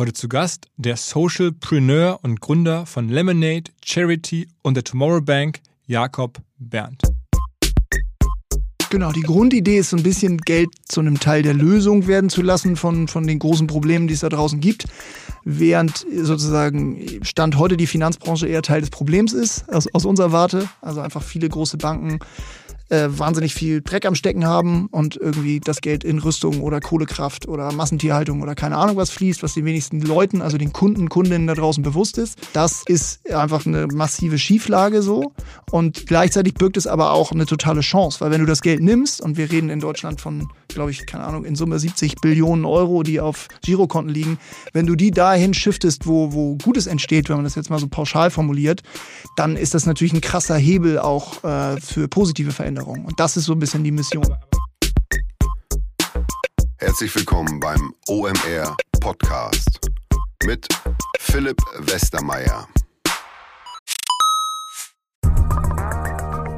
Heute zu Gast der Socialpreneur und Gründer von Lemonade, Charity und der Tomorrow Bank, Jakob Berndt. Genau, die Grundidee ist so ein bisschen Geld zu einem Teil der Lösung werden zu lassen von, von den großen Problemen, die es da draußen gibt. Während sozusagen Stand heute die Finanzbranche eher Teil des Problems ist, aus, aus unserer Warte. Also einfach viele große Banken äh, wahnsinnig viel Dreck am Stecken haben und irgendwie das Geld in Rüstung oder Kohlekraft oder Massentierhaltung oder keine Ahnung was fließt, was den wenigsten Leuten, also den Kunden, Kundinnen da draußen bewusst ist. Das ist einfach eine massive Schieflage so und gleichzeitig birgt es aber auch eine totale Chance, weil wenn du das Geld nimmst und wir reden in Deutschland von, glaube ich, keine Ahnung, in Summe 70 Billionen Euro, die auf Girokonten liegen, wenn du die dahin shiftest, wo, wo Gutes entsteht, wenn man das jetzt mal so pauschal formuliert, dann ist das natürlich ein krasser Hebel auch äh, für positive Veränderungen. Veränderung. Und das ist so ein bisschen die Mission. Herzlich willkommen beim OMR Podcast mit Philipp Westermeier.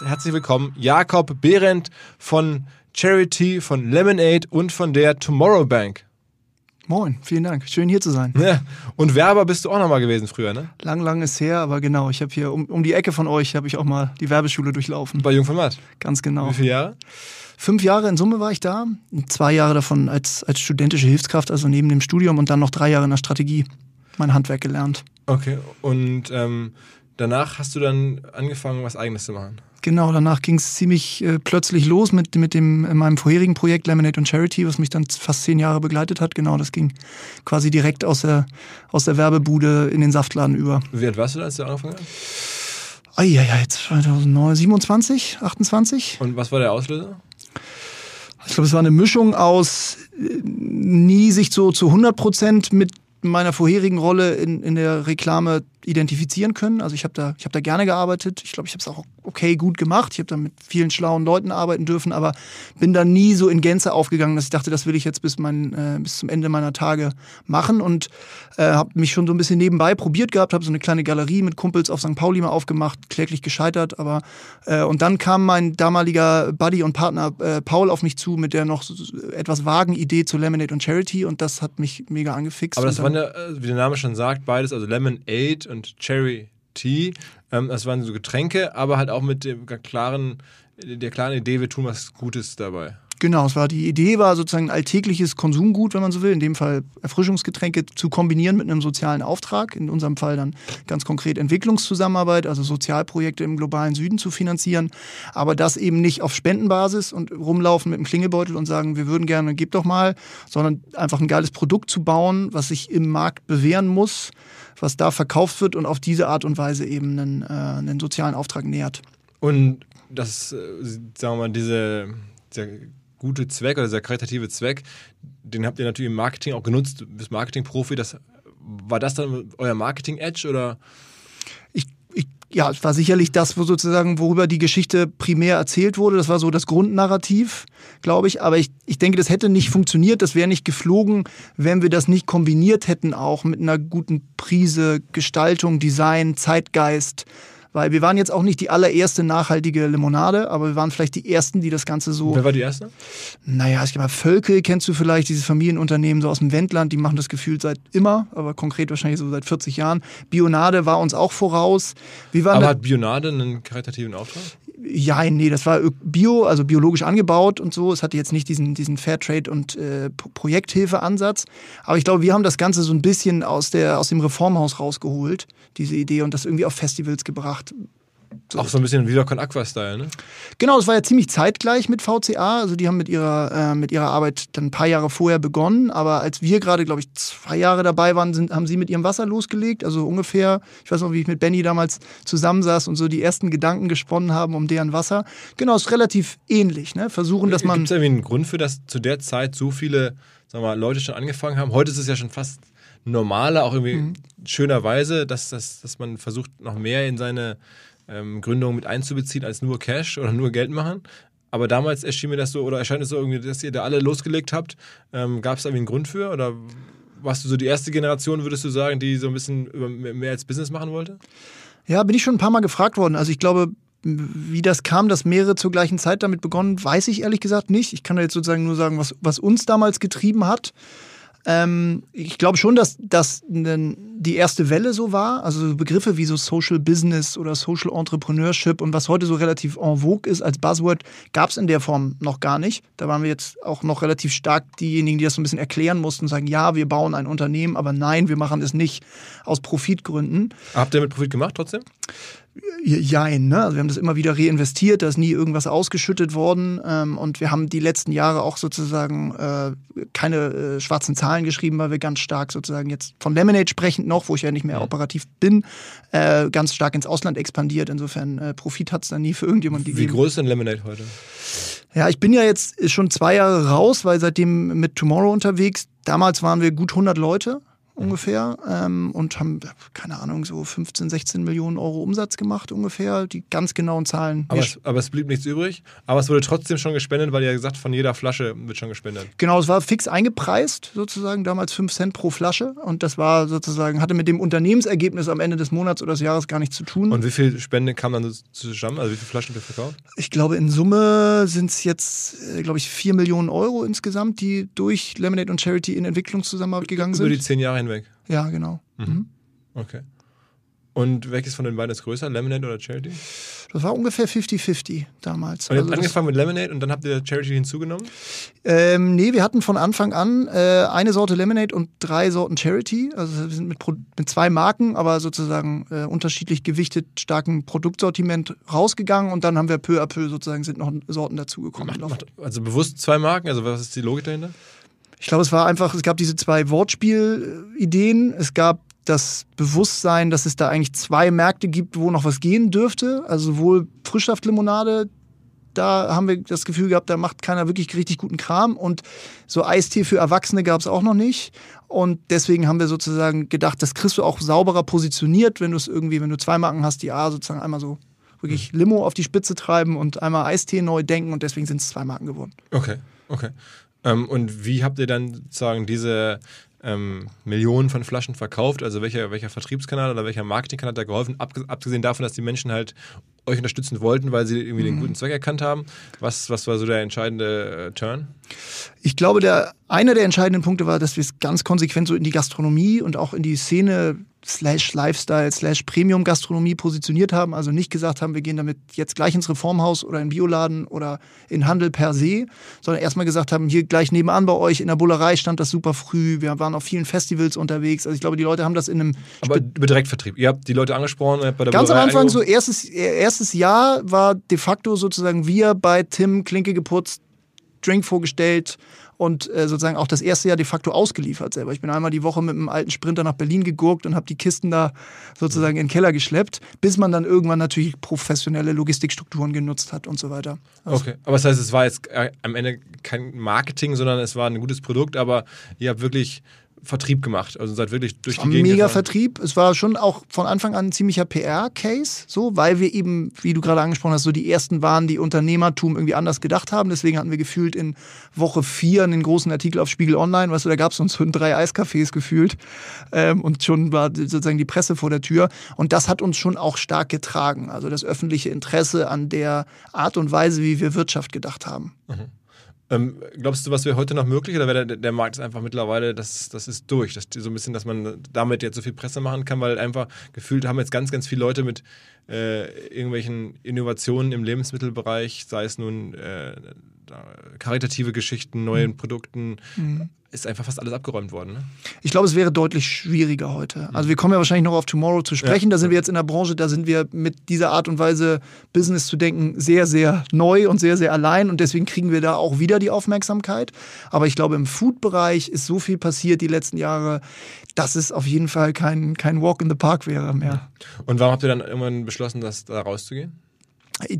Herzlich willkommen, Jakob Behrendt von Charity, von Lemonade und von der Tomorrow Bank. Moin, vielen Dank. Schön hier zu sein. Ja. Und Werber bist du auch nochmal gewesen früher, ne? Lang, lang ist her, aber genau. Ich habe hier um, um die Ecke von euch habe ich auch mal die Werbeschule durchlaufen. Bei Jungformat? Ganz genau. Wie viele Jahre? Fünf Jahre in Summe war ich da. Zwei Jahre davon als, als studentische Hilfskraft, also neben dem Studium und dann noch drei Jahre in der Strategie mein Handwerk gelernt. Okay. Und ähm, danach hast du dann angefangen, was Eigenes zu machen? Genau, danach ging es ziemlich äh, plötzlich los mit, mit dem, in meinem vorherigen Projekt Lemonade und Charity, was mich dann fast zehn Jahre begleitet hat. Genau, das ging quasi direkt aus der, aus der Werbebude in den Saftladen über. Wie alt warst du, als du angefangen hast? Ah, ja, ja, jetzt 2009, 27, 28. Und was war der Auslöser? Ich glaube, es war eine Mischung aus äh, nie sich so zu 100 Prozent mit meiner vorherigen Rolle in, in der Reklame identifizieren können. Also ich habe da, ich da gerne gearbeitet. Ich glaube, ich habe es auch okay gut gemacht. Ich habe da mit vielen schlauen Leuten arbeiten dürfen, aber bin da nie so in Gänze aufgegangen, dass ich dachte, das will ich jetzt bis, mein, äh, bis zum Ende meiner Tage machen und äh, habe mich schon so ein bisschen nebenbei probiert gehabt, habe so eine kleine Galerie mit Kumpels auf St. Pauli mal aufgemacht, kläglich gescheitert, aber äh, und dann kam mein damaliger Buddy und Partner äh, Paul auf mich zu mit der noch so, etwas vagen Idee zu Lemonade und Charity und das hat mich mega angefixt. Aber das waren ja, äh, wie der Name schon sagt, beides, also Lemonade und Cherry Tea. Ähm, das waren so Getränke, aber halt auch mit dem klaren, der klaren Idee, wir tun was Gutes dabei. Genau, es war die Idee war sozusagen alltägliches Konsumgut, wenn man so will, in dem Fall Erfrischungsgetränke zu kombinieren mit einem sozialen Auftrag, in unserem Fall dann ganz konkret Entwicklungszusammenarbeit, also Sozialprojekte im globalen Süden zu finanzieren, aber das eben nicht auf Spendenbasis und rumlaufen mit einem Klingelbeutel und sagen, wir würden gerne, gib doch mal, sondern einfach ein geiles Produkt zu bauen, was sich im Markt bewähren muss, was da verkauft wird und auf diese Art und Weise eben einen, äh, einen sozialen Auftrag nähert. Und das, äh, sagen wir mal, diese, dieser gute Zweck oder dieser karitative Zweck, den habt ihr natürlich im Marketing auch genutzt, du bist Marketingprofi, das, war das dann euer Marketing-Edge oder? ja, es war sicherlich das, wo sozusagen, worüber die Geschichte primär erzählt wurde. Das war so das Grundnarrativ, glaube ich. Aber ich, ich denke, das hätte nicht funktioniert, das wäre nicht geflogen, wenn wir das nicht kombiniert hätten, auch mit einer guten Prise Gestaltung, Design, Zeitgeist, weil wir waren jetzt auch nicht die allererste nachhaltige Limonade, aber wir waren vielleicht die ersten, die das Ganze so. Wer war die erste? Naja, ich glaube, Völkel kennst du vielleicht, dieses Familienunternehmen so aus dem Wendland, die machen das gefühlt seit immer, aber konkret wahrscheinlich so seit 40 Jahren. Bionade war uns auch voraus. Aber hat Bionade einen karitativen Auftrag? Ja, nee, das war bio, also biologisch angebaut und so. Es hatte jetzt nicht diesen, diesen Fairtrade- und äh, Projekthilfe-Ansatz. Aber ich glaube, wir haben das Ganze so ein bisschen aus, der, aus dem Reformhaus rausgeholt, diese Idee, und das irgendwie auf Festivals gebracht. So. Auch so ein bisschen wieder Con Aqua-Style, ne? Genau, es war ja ziemlich zeitgleich mit VCA. Also die haben mit ihrer, äh, mit ihrer Arbeit dann ein paar Jahre vorher begonnen. Aber als wir gerade, glaube ich, zwei Jahre dabei waren, sind, haben sie mit ihrem Wasser losgelegt. Also ungefähr, ich weiß noch, wie ich mit Benny damals zusammensaß und so die ersten Gedanken gesponnen haben um deren Wasser. Genau, ist relativ ähnlich. Ne? Versuchen, dass man. Gibt es irgendwie einen Grund für, dass zu der Zeit so viele sagen wir mal, Leute schon angefangen haben? Heute ist es ja schon fast normaler, auch irgendwie mhm. schönerweise, dass, dass, dass man versucht, noch mehr in seine ähm, Gründung mit einzubeziehen als nur Cash oder nur Geld machen. Aber damals erschien mir das so, oder erscheint es so irgendwie, dass ihr da alle losgelegt habt. Ähm, Gab es da irgendwie einen Grund für? Oder warst du so die erste Generation, würdest du sagen, die so ein bisschen mehr als Business machen wollte? Ja, bin ich schon ein paar Mal gefragt worden. Also ich glaube, wie das kam, dass mehrere zur gleichen Zeit damit begonnen, weiß ich ehrlich gesagt nicht. Ich kann da jetzt sozusagen nur sagen, was, was uns damals getrieben hat. Ähm, ich glaube schon, dass das die erste Welle so war. Also Begriffe wie so Social Business oder Social Entrepreneurship und was heute so relativ en vogue ist als Buzzword, gab es in der Form noch gar nicht. Da waren wir jetzt auch noch relativ stark diejenigen, die das so ein bisschen erklären mussten, sagen, ja, wir bauen ein Unternehmen, aber nein, wir machen es nicht aus Profitgründen. Habt ihr mit Profit gemacht trotzdem? Jein, ne? Also wir haben das immer wieder reinvestiert, da ist nie irgendwas ausgeschüttet worden ähm, und wir haben die letzten Jahre auch sozusagen äh, keine äh, schwarzen Zahlen geschrieben, weil wir ganz stark sozusagen jetzt von Lemonade sprechend noch, wo ich ja nicht mehr operativ bin, äh, ganz stark ins Ausland expandiert. Insofern äh, Profit hat es da nie für irgendjemand gegeben. Wie groß ist denn Lemonade heute? Ja, ich bin ja jetzt schon zwei Jahre raus, weil seitdem mit Tomorrow unterwegs. Damals waren wir gut 100 Leute ungefähr ähm, und haben, keine Ahnung, so 15, 16 Millionen Euro Umsatz gemacht ungefähr. Die ganz genauen Zahlen. Aber es, aber es blieb nichts übrig. Aber es wurde trotzdem schon gespendet, weil ihr gesagt von jeder Flasche wird schon gespendet. Genau, es war fix eingepreist, sozusagen, damals 5 Cent pro Flasche. Und das war sozusagen, hatte mit dem Unternehmensergebnis am Ende des Monats oder des Jahres gar nichts zu tun. Und wie viel Spende kam dann zusammen? Also wie viele Flaschen ihr verkauft? Ich glaube, in Summe sind es jetzt, äh, glaube ich, 4 Millionen Euro insgesamt, die durch Lemonade und Charity in Entwicklungszusammenarbeit gegangen sind. Über die zehn Jahre hinweg. Ja, genau. Mhm. Mhm. Okay. Und welches von den beiden ist größer, Lemonade oder Charity? Das war ungefähr 50-50 damals. Und ihr habt also angefangen mit Lemonade und dann habt ihr Charity hinzugenommen? Ähm, nee, wir hatten von Anfang an äh, eine Sorte Lemonade und drei Sorten Charity. Also wir sind mit, mit zwei Marken, aber sozusagen äh, unterschiedlich gewichtet, starken Produktsortiment rausgegangen und dann haben wir peu à peu sozusagen sind noch Sorten dazugekommen. Also bewusst zwei Marken? Also was ist die Logik dahinter? Ich glaube, es war einfach, es gab diese zwei Wortspielideen. Es gab das Bewusstsein, dass es da eigentlich zwei Märkte gibt, wo noch was gehen dürfte. Also sowohl Frischsaftlimonade, da haben wir das Gefühl gehabt, da macht keiner wirklich richtig guten Kram. Und so Eistee für Erwachsene gab es auch noch nicht. Und deswegen haben wir sozusagen gedacht, das kriegst du auch sauberer positioniert, wenn du es irgendwie, wenn du zwei Marken hast, die A sozusagen einmal so wirklich Limo auf die Spitze treiben und einmal Eistee neu denken und deswegen sind es zwei Marken geworden. Okay, okay. Ähm, und wie habt ihr dann sozusagen diese ähm, Millionen von Flaschen verkauft? Also welcher, welcher Vertriebskanal oder welcher Marketingkanal hat da geholfen? Abgesehen davon, dass die Menschen halt euch unterstützen wollten, weil sie irgendwie mhm. den guten Zweck erkannt haben. Was, was war so der entscheidende äh, Turn? Ich glaube, der, einer der entscheidenden Punkte war, dass wir es ganz konsequent so in die Gastronomie und auch in die Szene slash Lifestyle slash Premium Gastronomie positioniert haben. Also nicht gesagt haben, wir gehen damit jetzt gleich ins Reformhaus oder in Bioladen oder in Handel per se, sondern erstmal gesagt haben, hier gleich nebenan bei euch in der Bullerei stand das super früh. Wir waren auf vielen Festivals unterwegs. Also ich glaube, die Leute haben das in einem... Aber über Direktvertrieb. Ihr habt die Leute angesprochen bei der Ganz Bullerei am Anfang so erstes, erstes Jahr war de facto sozusagen wir bei Tim Klinke geputzt, Drink vorgestellt und äh, sozusagen auch das erste Jahr de facto ausgeliefert selber. Ich bin einmal die Woche mit einem alten Sprinter nach Berlin gegurkt und habe die Kisten da sozusagen in den Keller geschleppt, bis man dann irgendwann natürlich professionelle Logistikstrukturen genutzt hat und so weiter. Also okay, aber das heißt, es war jetzt äh, am Ende kein Marketing, sondern es war ein gutes Produkt, aber ihr habt wirklich Vertrieb gemacht. Also seid wirklich durch war die Gegend mega gefahren. Vertrieb. Es war schon auch von Anfang an ein ziemlicher PR-Case, so, weil wir eben, wie du gerade angesprochen hast, so die ersten waren, die Unternehmertum irgendwie anders gedacht haben. Deswegen hatten wir gefühlt in Woche vier einen großen Artikel auf Spiegel Online. Weißt du, da gab es uns schon drei Eiscafés gefühlt ähm, und schon war sozusagen die Presse vor der Tür. Und das hat uns schon auch stark getragen. Also das öffentliche Interesse an der Art und Weise, wie wir Wirtschaft gedacht haben. Ähm, glaubst du, was wäre heute noch möglich oder wäre der, der Markt ist einfach mittlerweile, das, das ist durch? Das, so ein bisschen, dass man damit jetzt so viel Presse machen kann, weil einfach gefühlt haben jetzt ganz, ganz viele Leute mit äh, irgendwelchen Innovationen im Lebensmittelbereich, sei es nun äh, karitative Geschichten, neuen Produkten, ist einfach fast alles abgeräumt worden. Ne? Ich glaube, es wäre deutlich schwieriger heute. Also wir kommen ja wahrscheinlich noch auf Tomorrow zu sprechen. Ja. Da sind wir jetzt in der Branche, da sind wir mit dieser Art und Weise Business zu denken sehr, sehr neu und sehr, sehr allein und deswegen kriegen wir da auch wieder die Aufmerksamkeit. Aber ich glaube, im Food-Bereich ist so viel passiert die letzten Jahre, dass es auf jeden Fall kein, kein Walk in the Park wäre mehr. Und warum habt ihr dann irgendwann beschlossen, das da rauszugehen?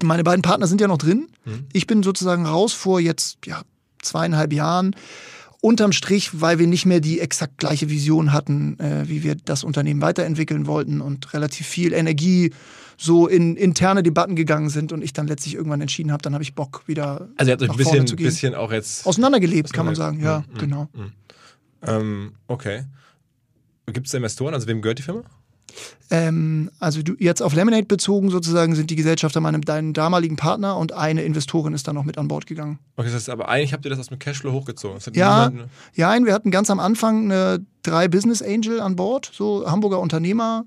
Meine beiden Partner sind ja noch drin. Ich bin sozusagen raus vor jetzt ja, zweieinhalb Jahren. Unterm Strich, weil wir nicht mehr die exakt gleiche Vision hatten, äh, wie wir das Unternehmen weiterentwickeln wollten und relativ viel Energie so in interne Debatten gegangen sind und ich dann letztlich irgendwann entschieden habe, dann habe ich Bock wieder Also ihr habt euch ein bisschen, bisschen auch jetzt. auseinandergelebt, kann man sagen. Ja, Mhm, mhm, genau. Ähm, okay. Gibt es Investoren? Also wem gehört die Firma? Ähm, also du, jetzt auf Lemonade bezogen sozusagen sind die Gesellschafter meinem deinem damaligen Partner und eine Investorin ist dann noch mit an Bord gegangen. Okay, das heißt, aber eigentlich habt ihr das aus dem Cashflow hochgezogen. Ja, niemand- ja, nein, wir hatten ganz am Anfang eine, drei Business Angel an Bord, so Hamburger Unternehmer,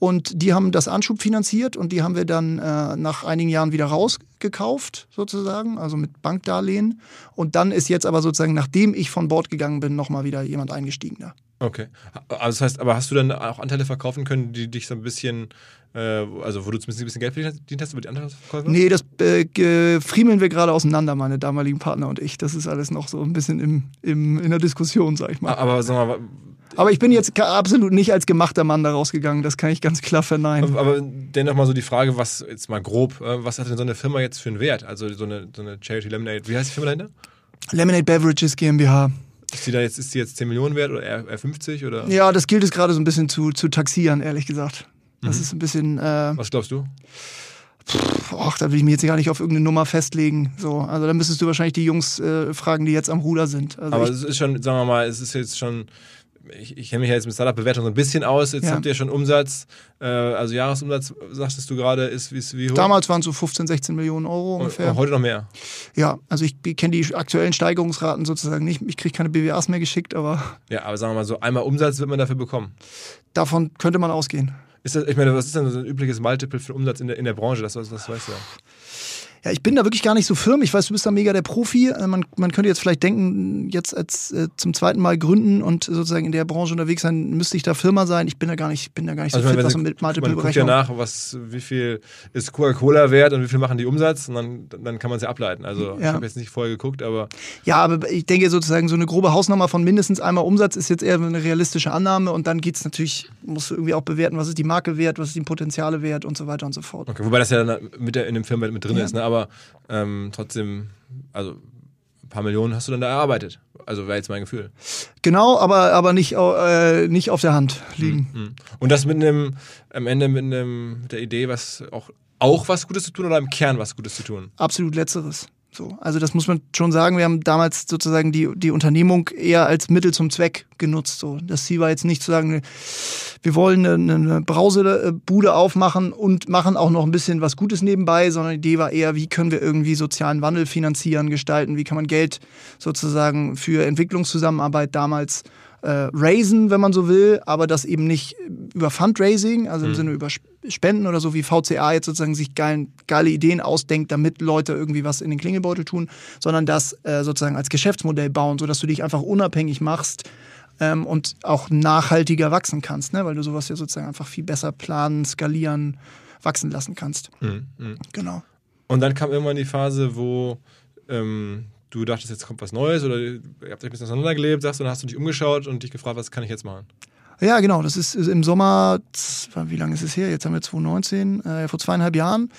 und die haben das Anschub finanziert und die haben wir dann äh, nach einigen Jahren wieder rausgekauft, sozusagen, also mit Bankdarlehen. Und dann ist jetzt aber sozusagen, nachdem ich von Bord gegangen bin, nochmal wieder jemand eingestiegen da. Okay. Also das heißt, aber hast du dann auch Anteile verkaufen können, die dich so ein bisschen, äh, also wo du zumindest ein bisschen Geld verdient hast über die Anteilsverkäufe? Nee, das äh, friemeln wir gerade auseinander, meine damaligen Partner und ich. Das ist alles noch so ein bisschen im, im, in der Diskussion, sag ich mal. Aber sag mal, Aber ich bin jetzt absolut nicht als gemachter Mann da rausgegangen, das kann ich ganz klar verneinen. aber dennoch mal so die Frage, was jetzt mal grob, äh, was hat denn so eine Firma jetzt für einen Wert? Also so eine, so eine Charity Lemonade, wie heißt die Firma dahinter? Lemonade Beverages GmbH. Ist die da jetzt, ist die jetzt 10 Millionen wert oder eher, eher 50 oder? Ja, das gilt es gerade so ein bisschen zu, zu taxieren, ehrlich gesagt. Das ist ein bisschen, äh, Was glaubst du? ach, da will ich mich jetzt gar nicht auf irgendeine Nummer festlegen. So, also da müsstest du wahrscheinlich die Jungs äh, fragen, die jetzt am Ruder sind. Also Aber es ist schon, sagen wir mal, es ist jetzt schon, ich, ich kenne mich ja jetzt mit Startup-Bewertung so ein bisschen aus. Jetzt Ja. habt ihr schon Umsatz, äh, also Jahresumsatz, sagtest du gerade, ist wie, wie hoch? damals waren es so 15, 16 Millionen Euro ungefähr. und heute noch mehr. Ja, also ich kenne die aktuellen Steigerungsraten sozusagen nicht. Ich kriege keine BWAs mehr geschickt, aber Ja, aber sagen wir mal so, einmal Umsatz wird man dafür bekommen. davon könnte man ausgehen. Ist das, ich meine, was ist denn so ein übliches Multiple für Umsatz in der, in der Branche? Das, das, das weißt du ja. Ja, ich bin da wirklich gar nicht so firm. Ich weiß, du bist da mega der Profi. Äh, Man, man könnte jetzt vielleicht denken, jetzt als äh, zum zweiten Mal gründen und sozusagen in der Branche unterwegs sein, müsste ich da Firma sein. Ich bin da gar nicht, bin da gar nicht Also so ich fit, was sie- mit Multiple man guckt ja nach, was, wie viel ist Coca-Cola wert und wie viel machen die Umsatz und dann, dann kann man es ja ableiten. Also ich Ja. habe jetzt nicht vorher geguckt, aber Ja, aber ich denke sozusagen, so eine grobe Hausnummer von mindestens einmal Umsatz ist jetzt eher eine realistische Annahme und dann geht's natürlich, musst du irgendwie auch bewerten, was ist die Marke wert, was ist die Potenziale wert und so weiter und so fort. okay. Wobei das ja dann mit der, in dem Firmenwert mit drin Ja. ist, ne? Aber ähm, trotzdem, also ein paar Millionen hast du dann da erarbeitet. Also wäre jetzt mein Gefühl. Genau, aber, aber nicht, äh, nicht auf der Hand liegen. Mhm. Und das mit einem, am Ende mit, einem, mit der Idee, was auch, auch was Gutes zu tun oder im Kern was Gutes zu tun. Absolut letzteres. So, also das muss man schon sagen. Wir haben damals sozusagen die, die Unternehmung eher als Mittel zum Zweck genutzt. So, das Ziel war jetzt nicht zu sagen, wir wollen eine, eine Brausebude aufmachen und machen auch noch ein bisschen was Gutes nebenbei, sondern die Idee war eher, wie können wir irgendwie sozialen Wandel finanzieren, gestalten, wie kann man Geld sozusagen für Entwicklungszusammenarbeit damals äh, raisen, wenn man so will, aber das eben nicht über Fundraising, also im Sinne über Sp- Spenden oder so wie VCA jetzt sozusagen sich geilen, geile Ideen ausdenkt, damit Leute irgendwie was in den Klingelbeutel tun, sondern das äh, sozusagen als Geschäftsmodell bauen, sodass du dich einfach unabhängig machst ähm, und auch nachhaltiger wachsen kannst, ne? weil du sowas ja sozusagen einfach viel besser planen, skalieren, wachsen lassen kannst. Mhm. Mhm. Genau. Und dann kam irgendwann die Phase, wo ähm, du dachtest, jetzt kommt was Neues oder ihr habt euch ein bisschen auseinandergelebt, sagst du, dann hast du dich umgeschaut und dich gefragt, was kann ich jetzt machen? Ja, genau. Das ist, ist im Sommer, wie lange ist es her? Jetzt haben wir 2019, äh, vor zweieinhalb Jahren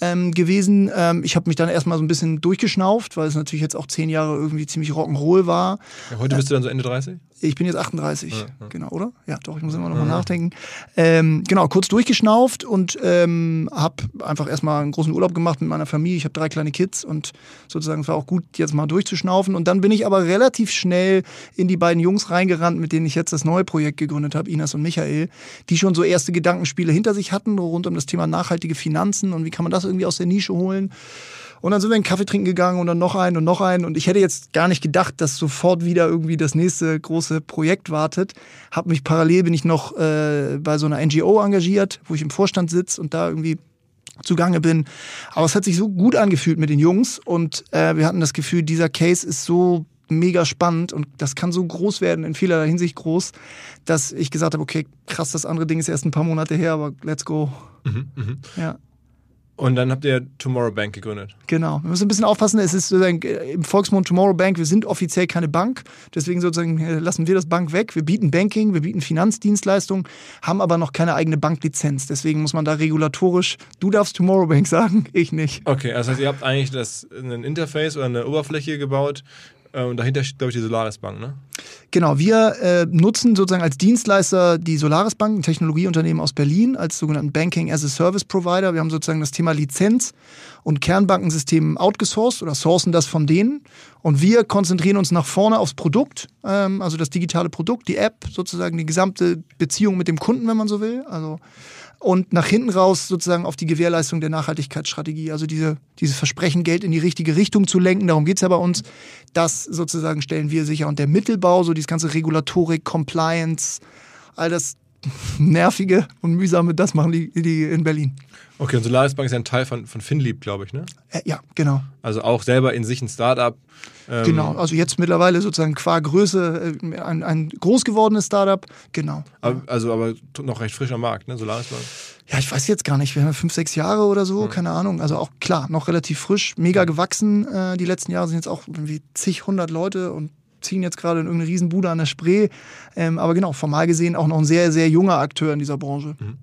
ähm, gewesen. Ähm, ich habe mich dann erstmal so ein bisschen durchgeschnauft, weil es natürlich jetzt auch zehn Jahre irgendwie ziemlich Rock'n'Roll war. Ja, heute bist du dann so Ende 30? Ich bin jetzt 38, ja, genau, oder? Ja, doch, ich muss immer noch mal nachdenken. Ähm, genau, kurz durchgeschnauft und ähm, habe einfach erstmal einen großen Urlaub gemacht mit meiner Familie. Ich habe drei kleine Kids und sozusagen es war auch gut, jetzt mal durchzuschnaufen. Und dann bin ich aber relativ schnell in die beiden Jungs reingerannt, mit denen ich jetzt das neue Projekt gegründet habe, Inas und Michael, die schon so erste Gedankenspiele hinter sich hatten rund um das Thema nachhaltige Finanzen und wie kann man das irgendwie aus der Nische holen. Und dann sind wir einen Kaffee trinken gegangen und dann noch einen und noch einen. Und ich hätte jetzt gar nicht gedacht, dass sofort wieder irgendwie das nächste große Projekt wartet. Hab mich parallel bin ich noch äh, bei so einer NGO engagiert, wo ich im Vorstand sitze und da irgendwie zugange bin. Aber es hat sich so gut angefühlt mit den Jungs und äh, wir hatten das Gefühl, dieser Case ist so mega spannend und das kann so groß werden, in vielerlei Hinsicht groß, dass ich gesagt habe, okay, krass, das andere Ding ist erst ein paar Monate her, aber let's go. Mhm, mh. Ja. Und dann habt ihr Tomorrow Bank gegründet. Genau. Wir müssen ein bisschen aufpassen, es ist sozusagen äh, im Volksmund Tomorrow Bank, wir sind offiziell keine Bank, deswegen sozusagen äh, lassen wir das Bank weg. Wir bieten Banking, wir bieten Finanzdienstleistungen, haben aber noch keine eigene Banklizenz. Deswegen muss man da regulatorisch, du darfst Tomorrow Bank sagen, ich nicht. Okay, das heißt, ihr habt eigentlich das, ein Interface oder eine Oberfläche gebaut, und dahinter steht, glaube ich, die Solaris Bank, ne? Genau, wir äh, nutzen sozusagen als Dienstleister die Solaris Bank, ein Technologieunternehmen aus Berlin, als sogenannten Banking as a Service Provider. Wir haben sozusagen das Thema Lizenz und Kernbankensystem outgesourced oder sourcen das von denen. Und wir konzentrieren uns nach vorne aufs Produkt, ähm, also das digitale Produkt, die App, sozusagen die gesamte Beziehung mit dem Kunden, wenn man so will. Also und nach hinten raus sozusagen auf die Gewährleistung der Nachhaltigkeitsstrategie. Also diese, dieses Versprechen, Geld in die richtige Richtung zu lenken, darum geht's ja bei uns. Das sozusagen stellen wir sicher. Und der Mittelbau, so dieses ganze Regulatorik, Compliance, all das Nervige und Mühsame, das machen die, die in Berlin. Okay, und Solaris Bank ist ja ein Teil von, von Finlieb, glaube ich, ne? Äh, ja, genau. Also auch selber in sich ein Startup. Ähm genau, also jetzt mittlerweile sozusagen qua Größe äh, ein, ein groß gewordenes Startup, genau. Aber, also aber noch recht frisch am Markt, ne? Solaris Bank. Ja, ich weiß jetzt gar nicht, wir haben fünf, sechs Jahre oder so, mhm. keine Ahnung. Also auch klar, noch relativ frisch, mega gewachsen. Äh, die letzten Jahre sind jetzt auch irgendwie zig, hundert Leute und ziehen jetzt gerade in irgendeine Riesenbude an der Spree. Ähm, aber genau, formal gesehen auch noch ein sehr, sehr junger Akteur in dieser Branche. Mhm.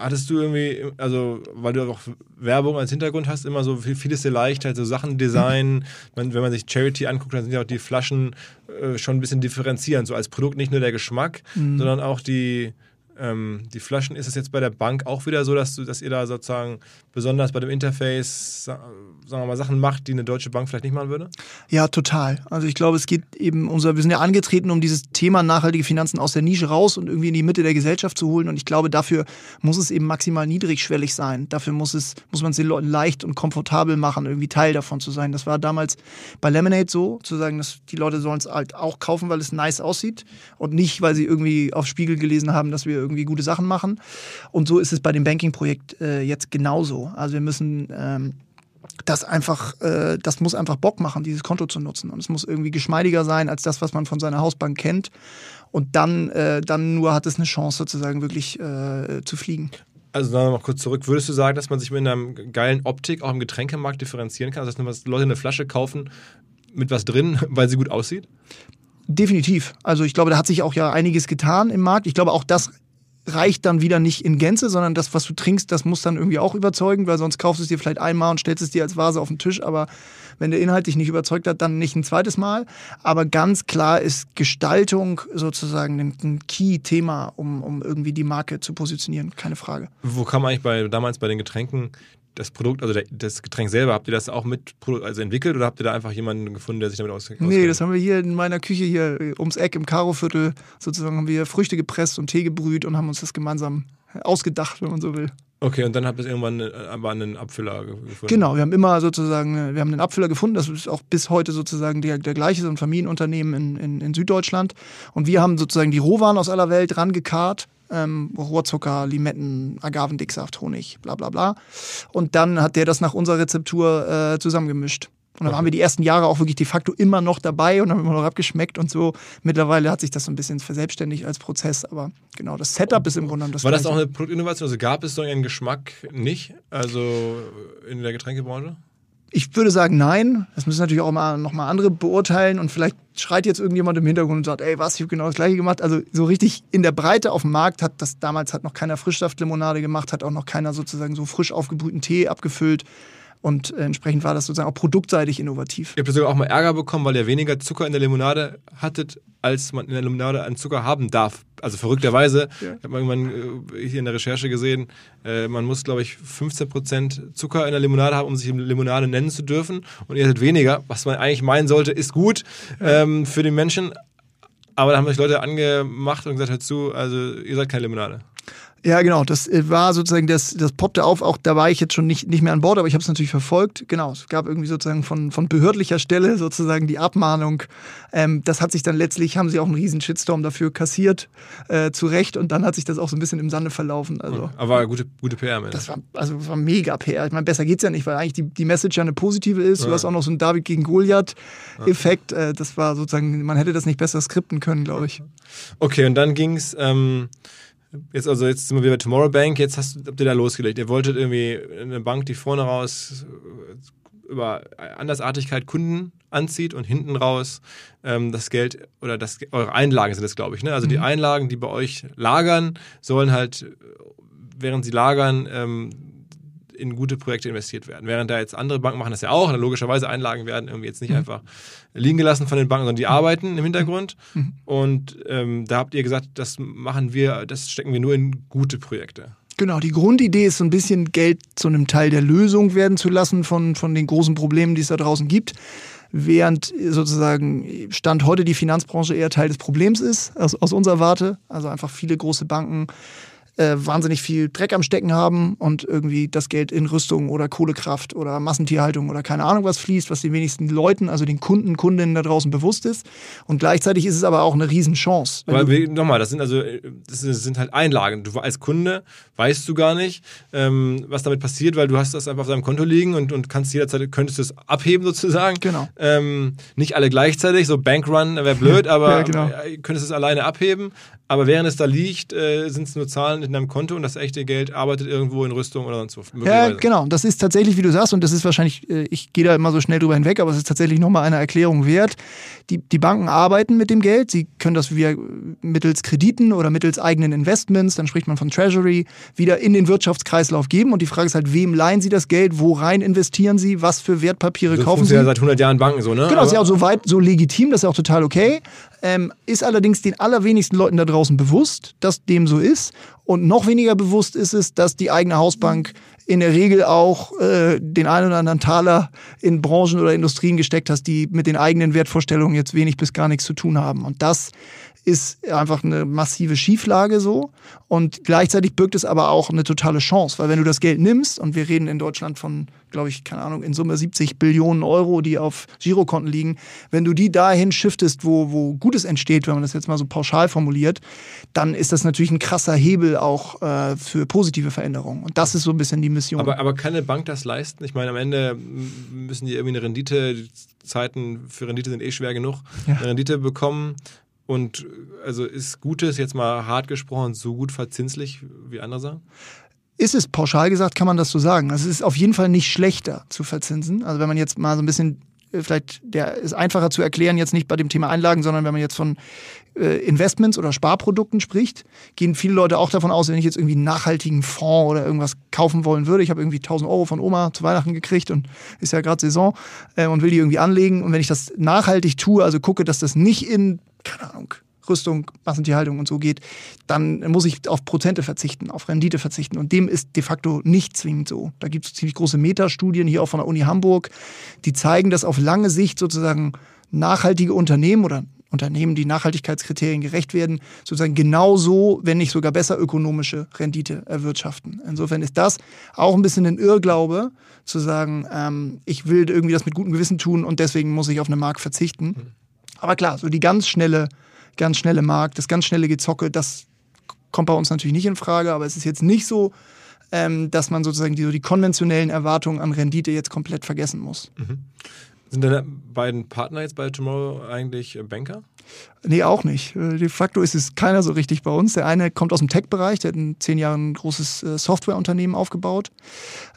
Hattest du irgendwie, also weil du auch Werbung als Hintergrund hast, immer so viel, vieles sehr leicht, halt so Sachen designen. Man, wenn man sich Charity anguckt, dann sind ja auch die Flaschen äh, schon ein bisschen differenzierend, so als Produkt nicht nur der Geschmack, mhm. sondern auch die, ähm, die Flaschen, ist es jetzt bei der Bank auch wieder so, dass, du, dass ihr da sozusagen besonders bei dem Interface, sagen wir mal, Sachen macht, die eine deutsche Bank vielleicht nicht machen würde? Ja, total. Also ich glaube, es geht eben unser, wir sind ja angetreten, um dieses Thema nachhaltige Finanzen aus der Nische raus und irgendwie in die Mitte der Gesellschaft zu holen. Und ich glaube, dafür muss es eben maximal niedrigschwellig sein. Dafür muss es, muss man es den Leuten leicht und komfortabel machen, irgendwie Teil davon zu sein. Das war damals bei Lemonade so, zu sagen, dass die Leute sollen es halt auch kaufen, weil es nice aussieht und nicht, weil sie irgendwie auf Spiegel gelesen haben, dass wir irgendwie gute Sachen machen. Und so ist es bei dem Banking-Projekt äh, jetzt genauso. Also wir müssen ähm, das einfach, äh, das muss einfach Bock machen, dieses Konto zu nutzen. Und es muss irgendwie geschmeidiger sein als das, was man von seiner Hausbank kennt. Und dann, äh, dann nur hat es eine Chance, sozusagen wirklich äh, zu fliegen. Also wir mal kurz zurück. Würdest du sagen, dass man sich mit einer geilen Optik auch im Getränkemarkt differenzieren kann? Also dass Leute eine Flasche kaufen mit was drin, weil sie gut aussieht? Definitiv. Also ich glaube, da hat sich auch ja einiges getan im Markt. Ich glaube, auch das reicht dann wieder nicht in Gänze, sondern das, was du trinkst, das muss dann irgendwie auch überzeugen, weil sonst kaufst du es dir vielleicht einmal und stellst es dir als Vase auf den Tisch, aber wenn der Inhalt dich nicht überzeugt hat, dann nicht ein zweites Mal. Aber ganz klar ist Gestaltung sozusagen ein Key-Thema, um, um irgendwie die Marke zu positionieren, keine Frage. Wo kam eigentlich bei, damals bei den Getränken das Produkt, also das Getränk selber, habt ihr das auch mit also entwickelt oder habt ihr da einfach jemanden gefunden, der sich damit auskennt? Nee, das haben wir hier in meiner Küche hier ums Eck im Karoviertel sozusagen haben wir Früchte gepresst und Tee gebrüht und haben uns das gemeinsam ausgedacht, wenn man so will. Okay, und dann habt ihr irgendwann aber einen Abfüller gefunden. Genau, wir haben immer sozusagen, äh, wir haben einen Abfüller gefunden, das ist auch bis heute sozusagen der, der gleiche, so ein Familienunternehmen in, in, in Süddeutschland. Und wir haben sozusagen die Rohwaren aus aller Welt rangekarrt ähm, Rohrzucker, Limetten, Agavendicksaft, Honig, bla bla bla. Und dann hat der das nach unserer Rezeptur äh, zusammengemischt. Und dann waren wir die ersten Jahre auch wirklich de facto immer noch dabei und haben immer noch abgeschmeckt und so. Mittlerweile hat sich das so ein bisschen verselbstständigt als Prozess, aber genau, das Setup ist im Grunde das War das auch eine Produktinnovation? Also gab es so einen Geschmack nicht, also in der Getränkebranche? Ich würde sagen, nein. Das müssen natürlich auch mal nochmal andere beurteilen und vielleicht schreit jetzt irgendjemand im Hintergrund und sagt, ey, was, ich habe genau das gleiche gemacht. Also so richtig in der Breite auf dem Markt hat das damals hat noch keiner Frischsaftlimonade gemacht, hat auch noch keiner sozusagen so frisch aufgebrühten Tee abgefüllt. Und äh, entsprechend war das sozusagen auch produktseitig innovativ. Ihr habt sogar auch mal Ärger bekommen, weil ihr weniger Zucker in der Limonade hattet, als man in der Limonade an Zucker haben darf. Also verrückterweise, ja. ich habe irgendwann äh, hier in der Recherche gesehen, äh, man muss, glaube ich, 15% Zucker in der Limonade haben, um sich Limonade nennen zu dürfen. Und ihr hattet weniger, was man eigentlich meinen sollte, ist gut ähm, für den Menschen. Aber da haben sich Leute angemacht und gesagt, hör zu, also ihr seid keine Limonade. Ja, genau. Das äh, war sozusagen, das, das poppte auf. Auch da war ich jetzt schon nicht, nicht mehr an Bord, aber ich habe es natürlich verfolgt. Genau. Es gab irgendwie sozusagen von, von behördlicher Stelle sozusagen die Abmahnung. Ähm, das hat sich dann letztlich, haben sie auch einen riesen Shitstorm dafür kassiert, äh, zu Recht. Und dann hat sich das auch so ein bisschen im Sande verlaufen. Also, aber gute, gute PR, man. Das war, also, das war mega PR. Ich meine, besser geht's ja nicht, weil eigentlich die, die Message ja eine positive ist. Ja. Du hast auch noch so einen David gegen Goliath-Effekt. Äh, das war sozusagen, man hätte das nicht besser skripten können, glaube ich. Okay, und dann ging's. Ähm Jetzt, also jetzt sind wir wieder bei Tomorrow Bank, jetzt hast, habt ihr da losgelegt. Ihr wolltet irgendwie eine Bank, die vorne raus über Andersartigkeit Kunden anzieht und hinten raus ähm, das Geld oder das, eure Einlagen sind das, glaube ich. Ne? Also mhm. die Einlagen, die bei euch lagern, sollen halt, während sie lagern, ähm, in gute Projekte investiert werden. Während da jetzt andere Banken machen das ja auch, logischerweise Einlagen werden irgendwie jetzt nicht mhm. einfach liegen gelassen von den Banken, sondern die mhm. arbeiten im Hintergrund. Mhm. Und ähm, da habt ihr gesagt, das machen wir, das stecken wir nur in gute Projekte. Genau, die Grundidee ist so ein bisschen Geld zu einem Teil der Lösung werden zu lassen von, von den großen Problemen, die es da draußen gibt. Während sozusagen Stand heute die Finanzbranche eher Teil des Problems ist, aus, aus unserer Warte. Also einfach viele große Banken äh, wahnsinnig viel Dreck am Stecken haben und irgendwie das Geld in Rüstung oder Kohlekraft oder Massentierhaltung oder keine Ahnung was fließt, was den wenigsten Leuten, also den Kunden, Kundinnen da draußen bewusst ist. Und gleichzeitig ist es aber auch eine Riesenchance. Aber nochmal, das sind also das sind halt Einlagen. Du als Kunde weißt du gar nicht, ähm, was damit passiert, weil du hast das einfach auf deinem Konto liegen und, und kannst jederzeit, könntest du es abheben sozusagen. Genau. Ähm, nicht alle gleichzeitig, so Bankrun wäre blöd, aber ja, genau. könntest es alleine abheben. Aber während es da liegt, äh, sind es nur Zahlen in deinem Konto und das echte Geld arbeitet irgendwo in Rüstung oder sonst wo. Ja, genau. Das ist tatsächlich, wie du sagst, und das ist wahrscheinlich, äh, ich gehe da immer so schnell drüber hinweg, aber es ist tatsächlich nochmal eine Erklärung wert. Die, die Banken arbeiten mit dem Geld. Sie können das via, mittels Krediten oder mittels eigenen Investments, dann spricht man von Treasury, wieder in den Wirtschaftskreislauf geben. Und die Frage ist halt, wem leihen sie das Geld? Wo rein investieren sie? Was für Wertpapiere das kaufen sie? ja seit 100 Jahren Banken so, ne? Genau, aber ist ja auch so weit, so legitim, das ist ja auch total okay. Ähm, ist allerdings den allerwenigsten Leuten da draußen bewusst, dass dem so ist. Und noch weniger bewusst ist es, dass die eigene Hausbank in der Regel auch äh, den einen oder anderen Taler in Branchen oder Industrien gesteckt hast, die mit den eigenen Wertvorstellungen jetzt wenig bis gar nichts zu tun haben. Und das ist einfach eine massive Schieflage so. Und gleichzeitig birgt es aber auch eine totale Chance, weil wenn du das Geld nimmst, und wir reden in Deutschland von, glaube ich, keine Ahnung, in Summe 70 Billionen Euro, die auf Girokonten liegen, wenn du die dahin shiftest, wo, wo Gutes entsteht, wenn man das jetzt mal so pauschal formuliert, dann ist das natürlich ein krasser Hebel auch äh, für positive Veränderungen. Und das ist so ein bisschen die Mission. Aber, aber kann eine Bank das leisten? Ich meine, am Ende müssen die irgendwie eine Rendite, die Zeiten für Rendite sind eh schwer genug, ja. eine Rendite bekommen. Und also ist Gutes jetzt mal hart gesprochen so gut verzinslich wie andere sagen? Ist es pauschal gesagt, kann man das so sagen. Also es ist auf jeden Fall nicht schlechter zu verzinsen. Also wenn man jetzt mal so ein bisschen äh, vielleicht der ist einfacher zu erklären, jetzt nicht bei dem Thema Einlagen, sondern wenn man jetzt von äh, Investments oder Sparprodukten spricht, gehen viele Leute auch davon aus, wenn ich jetzt irgendwie einen nachhaltigen Fonds oder irgendwas kaufen wollen würde. Ich habe irgendwie 1000 Euro von Oma zu Weihnachten gekriegt und ist ja gerade Saison äh, und will die irgendwie anlegen. Und wenn ich das nachhaltig tue, also gucke, dass das nicht in, keine Ahnung, Rüstung, Massentierhaltung und so geht, dann muss ich auf Prozente verzichten, auf Rendite verzichten. Und dem ist de facto nicht zwingend so. Da gibt es ziemlich große Metastudien hier auch von der Uni Hamburg, die zeigen, dass auf lange Sicht sozusagen nachhaltige Unternehmen oder Unternehmen, die Nachhaltigkeitskriterien gerecht werden, sozusagen genauso, wenn nicht sogar besser ökonomische Rendite erwirtschaften. Insofern ist das auch ein bisschen ein Irrglaube, zu sagen, ähm, ich will irgendwie das mit gutem Gewissen tun und deswegen muss ich auf eine Mark verzichten. Aber klar, so die ganz schnelle ganz schnelle Markt, das ganz schnelle Gezocke, das kommt bei uns natürlich nicht in Frage, aber es ist jetzt nicht so, ähm, dass man sozusagen die, so die konventionellen Erwartungen an Rendite jetzt komplett vergessen muss. Mhm. Sind deine beiden Partner jetzt bei Tomorrow eigentlich Banker? Nee, auch nicht. Äh, de facto ist es keiner so richtig bei uns. Der eine kommt aus dem Tech-Bereich, der hat in zehn Jahren ein großes äh, Softwareunternehmen aufgebaut.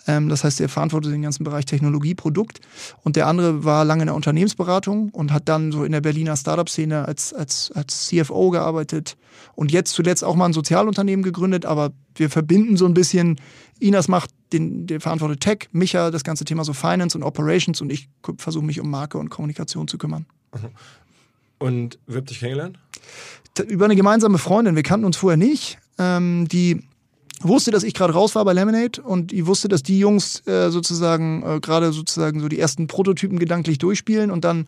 Ähm, das heißt, er verantwortet den ganzen Bereich Technologie, Produkt. Und der andere war lange in der Unternehmensberatung und hat dann so in der Berliner Startup-Szene als, als, als CFO gearbeitet und jetzt zuletzt auch mal ein Sozialunternehmen gegründet, aber wir verbinden so ein bisschen, Inas macht den, der verantwortet Tech, Micha das ganze Thema so Finance und Operations und ich versuche mich um Marke und Kommunikation zu kümmern. Und wie habt ihr dich kennengelernt? Über eine gemeinsame Freundin, wir kannten uns vorher nicht. Ähm, die wusste, dass ich gerade raus war bei Lemonade und ich wusste, dass die Jungs äh, sozusagen äh, gerade sozusagen so die ersten Prototypen gedanklich durchspielen und dann,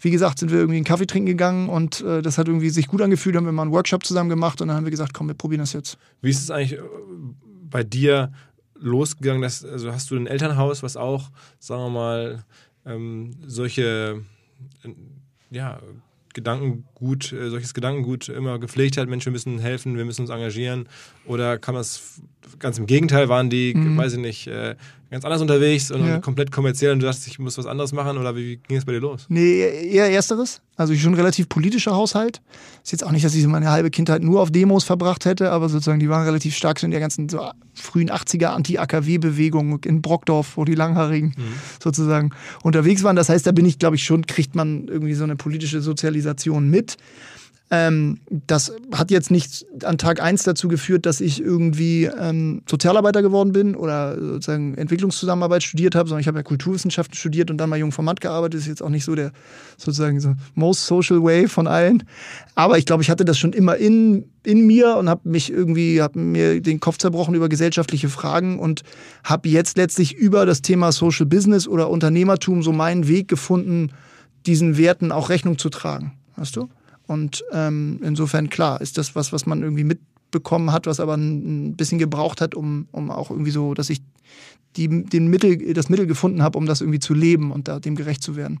wie gesagt, sind wir irgendwie einen Kaffee trinken gegangen und äh, das hat irgendwie sich gut angefühlt, haben wir mal einen Workshop zusammen gemacht und dann haben wir gesagt, komm, wir probieren das jetzt. Wie ist es eigentlich äh, bei dir losgegangen? Dass, also hast du ein Elternhaus, was auch, sagen wir mal, ähm, solche äh, ja, Gedankengut, äh, solches Gedankengut immer gepflegt hat, Menschen müssen helfen, wir müssen uns engagieren? Oder kann das ganz im Gegenteil, waren die, mhm. weiß ich nicht, äh, ganz anders unterwegs und, ja. komplett kommerziell und du dachtest, ich muss was anderes machen oder wie ging es bei dir los? Nee, eher ersteres. Also schon ein relativ politischer Haushalt. Ist jetzt auch nicht, dass ich meine halbe Kindheit nur auf Demos verbracht hätte, aber sozusagen die waren relativ stark so in der ganzen so frühen 80er Anti-AKW-Bewegung in Brockdorf, wo die Langhaarigen mhm. sozusagen unterwegs waren. Das heißt, da bin ich, glaube ich, schon, kriegt man irgendwie so eine politische Sozialisation mit. Ähm, das hat jetzt nicht an Tag 1 dazu geführt, dass ich irgendwie ähm, Sozialarbeiter geworden bin oder sozusagen Entwicklungszusammenarbeit studiert habe, sondern ich habe ja Kulturwissenschaften studiert und dann mal Jungformat gearbeitet. Das ist jetzt auch nicht so der sozusagen so most social way von allen. Aber ich glaube, ich hatte das schon immer in, in mir und habe mich irgendwie, habe mir den Kopf zerbrochen über gesellschaftliche Fragen und habe jetzt letztlich über das Thema Social Business oder Unternehmertum so meinen Weg gefunden, diesen Werten auch Rechnung zu tragen. Weißt du? Und ähm, insofern, klar, ist das was, was man irgendwie mitbekommen hat, was aber ein, bisschen gebraucht hat, um, um auch irgendwie so, dass ich die, den Mittel, das Mittel gefunden habe, um das irgendwie zu leben und da, dem gerecht zu werden.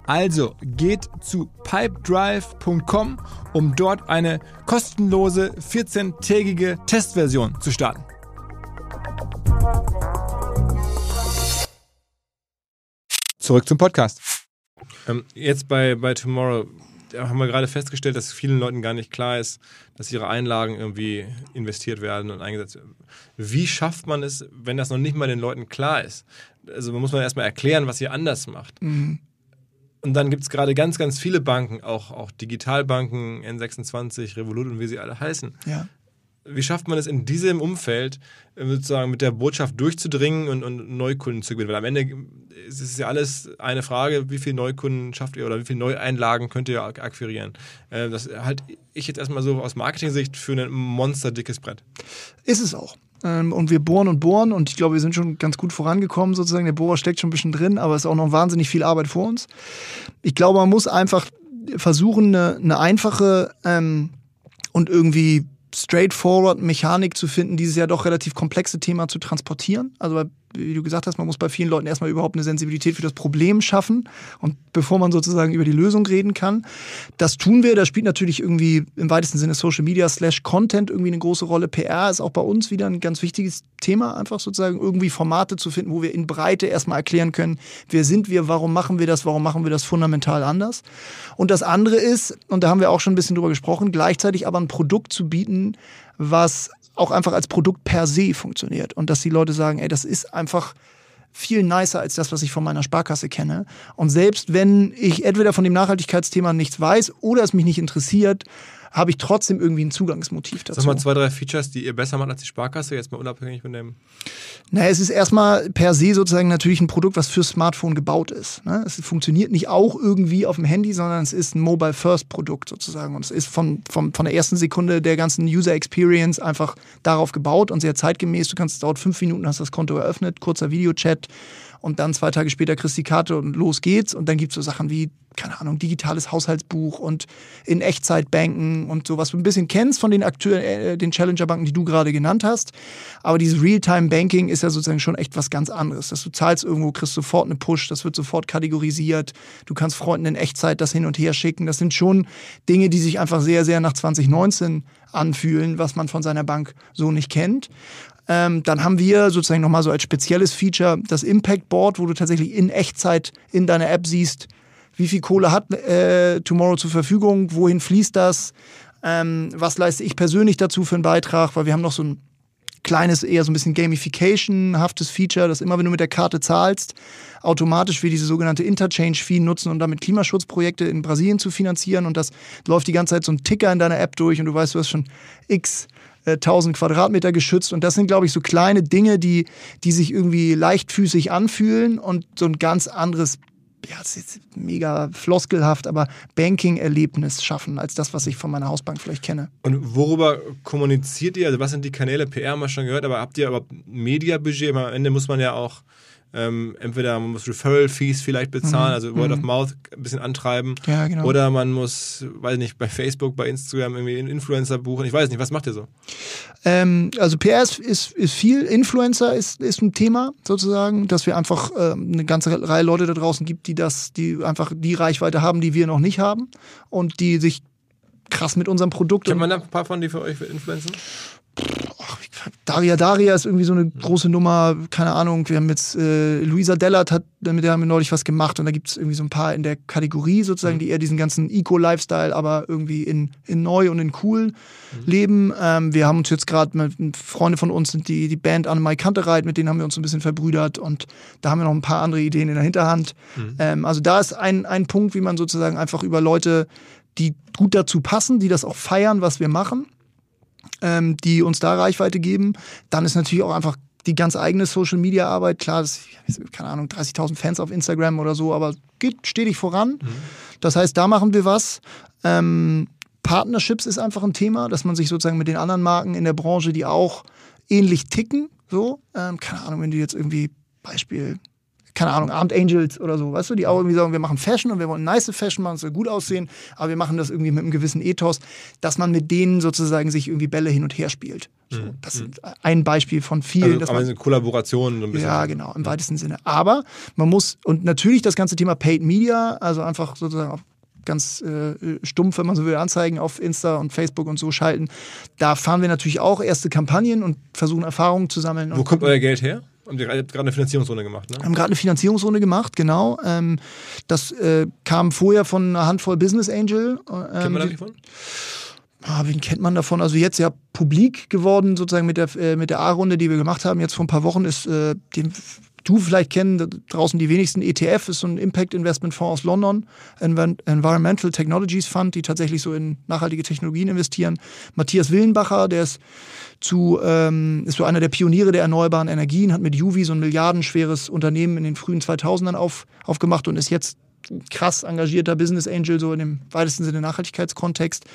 Also geht zu pipedrive.com um dort eine kostenlose 14-tägige Testversion zu starten. Zurück zum Podcast. Ähm, jetzt bei, bei Tomorrow haben wir gerade festgestellt, dass vielen Leuten gar nicht klar ist, dass ihre Einlagen irgendwie investiert werden und eingesetzt werden. Wie schafft man es, wenn das noch nicht mal den Leuten klar ist? Also man muss man erstmal erklären, was ihr anders macht. Mhm. Und dann gibt es gerade ganz, ganz viele Banken, auch, auch Digitalbanken, N26, Revolut und wie sie alle heißen. Ja. Wie schafft man es in diesem Umfeld, äh, sozusagen mit der Botschaft durchzudringen und, und Neukunden zu gewinnen? Weil am Ende ist es ja alles eine Frage, wie viele Neukunden schafft ihr oder wie viele Neueinlagen könnt ihr akquirieren? Äh, das halte ich jetzt erstmal so aus Marketing-Sicht für ein monsterdickes Brett. Ist es auch. Ähm, und wir bohren und bohren und ich glaube, wir sind schon ganz gut vorangekommen sozusagen. Der Bohrer steckt schon ein bisschen drin, aber es ist auch noch wahnsinnig viel Arbeit vor uns. Ich glaube, man muss einfach versuchen, eine, eine einfache ähm, und irgendwie straightforward Mechanik zu finden, dieses ja doch relativ komplexe Thema zu transportieren. Also wie du gesagt hast, man muss bei vielen Leuten erstmal überhaupt eine Sensibilität für das Problem schaffen und bevor man sozusagen über die Lösung reden kann. Das tun wir, da spielt natürlich irgendwie im weitesten Sinne Social Media slash Content irgendwie eine große Rolle. PR ist auch bei uns wieder ein ganz wichtiges Thema, einfach sozusagen irgendwie Formate zu finden, wo wir in Breite erstmal erklären können, wer sind wir, warum machen wir das, warum machen wir das fundamental anders. Und das andere ist, und da haben wir auch schon ein bisschen drüber gesprochen, gleichzeitig aber ein Produkt zu bieten, was auch einfach als Produkt per se funktioniert. Und dass die Leute sagen, ey, das ist einfach viel nicer als das, was ich von meiner Sparkasse kenne. Und selbst wenn ich entweder von dem Nachhaltigkeitsthema nichts weiß oder es mich nicht interessiert, habe ich trotzdem irgendwie ein Zugangsmotiv dazu. Sag mal zwei, drei Features, die ihr besser macht als die Sparkasse, jetzt mal unabhängig von dem. Naja, es ist erstmal per se sozusagen natürlich ein Produkt, was fürs Smartphone gebaut ist. Ne? Es funktioniert nicht auch irgendwie auf dem Handy, sondern es ist ein Mobile-First-Produkt sozusagen. Und es ist von, von, von der ersten Sekunde der ganzen User-Experience einfach darauf gebaut und sehr zeitgemäß. Du kannst, es dauert fünf Minuten, hast das Konto eröffnet, kurzer Videochat und dann zwei Tage später kriegst du die Karte und los geht's. Und dann gibt es so Sachen wie keine Ahnung, digitales Haushaltsbuch und in Echtzeitbanken und so, was du ein bisschen kennst von den Akteuren, äh, den Challenger-Banken, die du gerade genannt hast. Aber dieses Real-Time-Banking ist ja sozusagen schon echt was ganz anderes. Dass du zahlst irgendwo, kriegst sofort eine Push, das wird sofort kategorisiert. Du kannst Freunden in Echtzeit das hin und her schicken. Das sind schon Dinge, die sich einfach sehr, sehr nach 2019 anfühlen, was man von seiner Bank so nicht kennt. Ähm, dann haben wir sozusagen nochmal so als spezielles Feature das Impact Board, wo du tatsächlich in Echtzeit in deiner App siehst, wie viel Kohle hat äh, Tomorrow zur Verfügung, wohin fließt das, ähm, was leiste ich persönlich dazu für einen Beitrag, weil wir haben noch so ein kleines, eher so ein bisschen Gamification-haftes Feature, dass immer wenn du mit der Karte zahlst, automatisch wir diese sogenannte Interchange-Fee nutzen und damit Klimaschutzprojekte in Brasilien zu finanzieren und das läuft die ganze Zeit so ein Ticker in deiner App durch und du weißt, du hast schon x 1000 äh, Quadratmeter geschützt. Und das sind, glaube ich, so kleine Dinge, die, die sich irgendwie leichtfüßig anfühlen und so ein ganz anderes ja, das ist jetzt mega floskelhaft, aber Banking-Erlebnis schaffen, als das, was ich von meiner Hausbank vielleicht kenne. Und worüber kommuniziert ihr? Also was sind die Kanäle? PR haben wir schon gehört, aber habt ihr überhaupt Media-Budget? Am Ende muss man ja auch ähm, entweder man muss Referral-Fees vielleicht bezahlen, mhm. also Word mhm. of Mouth ein bisschen antreiben. Ja, genau. Oder man muss, weiß nicht, bei Facebook, bei Instagram irgendwie einen Influencer buchen. Ich weiß nicht, was macht ihr so? Ähm, also PR ist, ist, ist, viel, Influencer ist, ist ein Thema sozusagen, dass wir einfach äh, eine ganze Reihe Leute da draußen gibt, die das, die einfach die Reichweite haben, die wir noch nicht haben und die sich krass mit unserem Produkt. Kennt man da ein paar von, die für euch influenzen? Daria Daria ist irgendwie so eine große Nummer, keine Ahnung. Wir haben jetzt äh, Luisa Dellert, hat, mit der haben wir neulich was gemacht und da gibt es irgendwie so ein paar in der Kategorie sozusagen, mhm. die eher diesen ganzen Eco-Lifestyle, aber irgendwie in, in neu und in cool mhm. leben. Ähm, wir haben uns jetzt gerade mit Freunde von uns, sind die, die Band Annemai Kantereit, mit denen haben wir uns ein bisschen verbrüdert und da haben wir noch ein paar andere Ideen in der Hinterhand. Mhm. Ähm, also da ist ein, ein Punkt, wie man sozusagen einfach über Leute, die gut dazu passen, die das auch feiern, was wir machen ähm, die uns da Reichweite geben. Dann ist natürlich auch einfach die ganz eigene Social Media Arbeit. Klar, das, keine Ahnung, 30.000 Fans auf Instagram oder so, aber geht stetig voran. Mhm. Das heißt, da machen wir was. Ähm, Partnerships ist einfach ein Thema, dass man sich sozusagen mit den anderen Marken in der Branche, die auch ähnlich ticken, so, ähm, keine Ahnung, wenn du jetzt irgendwie Beispiel keine Ahnung, Abend Angels oder so, weißt du, die auch irgendwie sagen, wir machen Fashion und wir wollen nice Fashion machen, es soll gut aussehen, aber wir machen das irgendwie mit einem gewissen Ethos, dass man mit denen sozusagen sich irgendwie Bälle hin und her spielt. So, mhm. das ist ein Beispiel von vielen. Also, aber eine Kollaboration so ein bisschen. Ja, genau, im weitesten Sinne. Aber man muss, und natürlich das ganze Thema Paid Media, also einfach sozusagen auf ganz äh, stumpf, wenn man so will, Anzeigen auf Insta und Facebook und so schalten. Da fahren wir natürlich auch erste Kampagnen und versuchen Erfahrungen zu sammeln. Wo kommt euer Geld her? Ihr habt gerade eine Finanzierungsrunde gemacht, ne? Haben gerade eine Finanzierungsrunde gemacht, genau. Ähm, das äh, kam vorher von einer Handvoll Business Angel. Ähm, Kennt man da nicht von? Ah, wen kennt man davon? Also jetzt ja publik geworden, sozusagen mit der, äh, mit der A-Runde, die wir gemacht haben. Jetzt vor ein paar Wochen ist äh, den du vielleicht kennen draußen die wenigsten ETF ist so ein Impact Investment Fonds aus London, Environmental Technologies Fund, die tatsächlich so in nachhaltige Technologien investieren. Matthias Willenbacher, der ist zu, ähm, ist so einer der Pioniere der erneuerbaren Energien, hat mit Juvi so ein milliardenschweres Unternehmen in den frühen 2000ern auf, aufgemacht und ist jetzt krass engagierter Business Angel, so in dem weitesten Sinne Nachhaltigkeitskontext.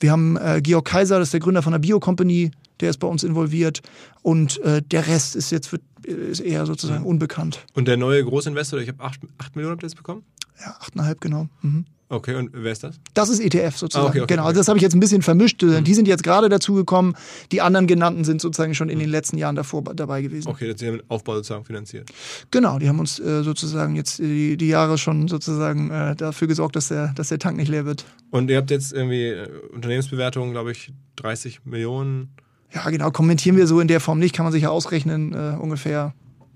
Wir haben äh, Georg Kaiser, das ist der Gründer von der Bio Company, der ist bei uns involviert. Und äh, der Rest ist jetzt wird, ist eher sozusagen unbekannt. Und der neue Großinvestor, ich habe 8, 8 Millionen habt ihr jetzt bekommen? Ja, 8,5 genau. Mhm. Okay, und wer ist das? Das ist ETF sozusagen. Ah, okay, okay, genau, okay. das habe ich jetzt ein bisschen vermischt. Mhm. Die sind jetzt gerade dazugekommen. Die anderen genannten sind sozusagen schon in den letzten Jahren davor dabei gewesen. Okay, das haben den Aufbau sozusagen finanziert. Genau, die haben uns äh, sozusagen jetzt die, die, Jahre schon sozusagen äh, dafür gesorgt, dass der, dass der Tank nicht leer wird. Und ihr habt jetzt irgendwie äh, Unternehmensbewertungen, glaube ich, 30 Millionen. Ja, genau, kommentieren wir so in der Form nicht, kann man sich ja ausrechnen, äh, ungefähr.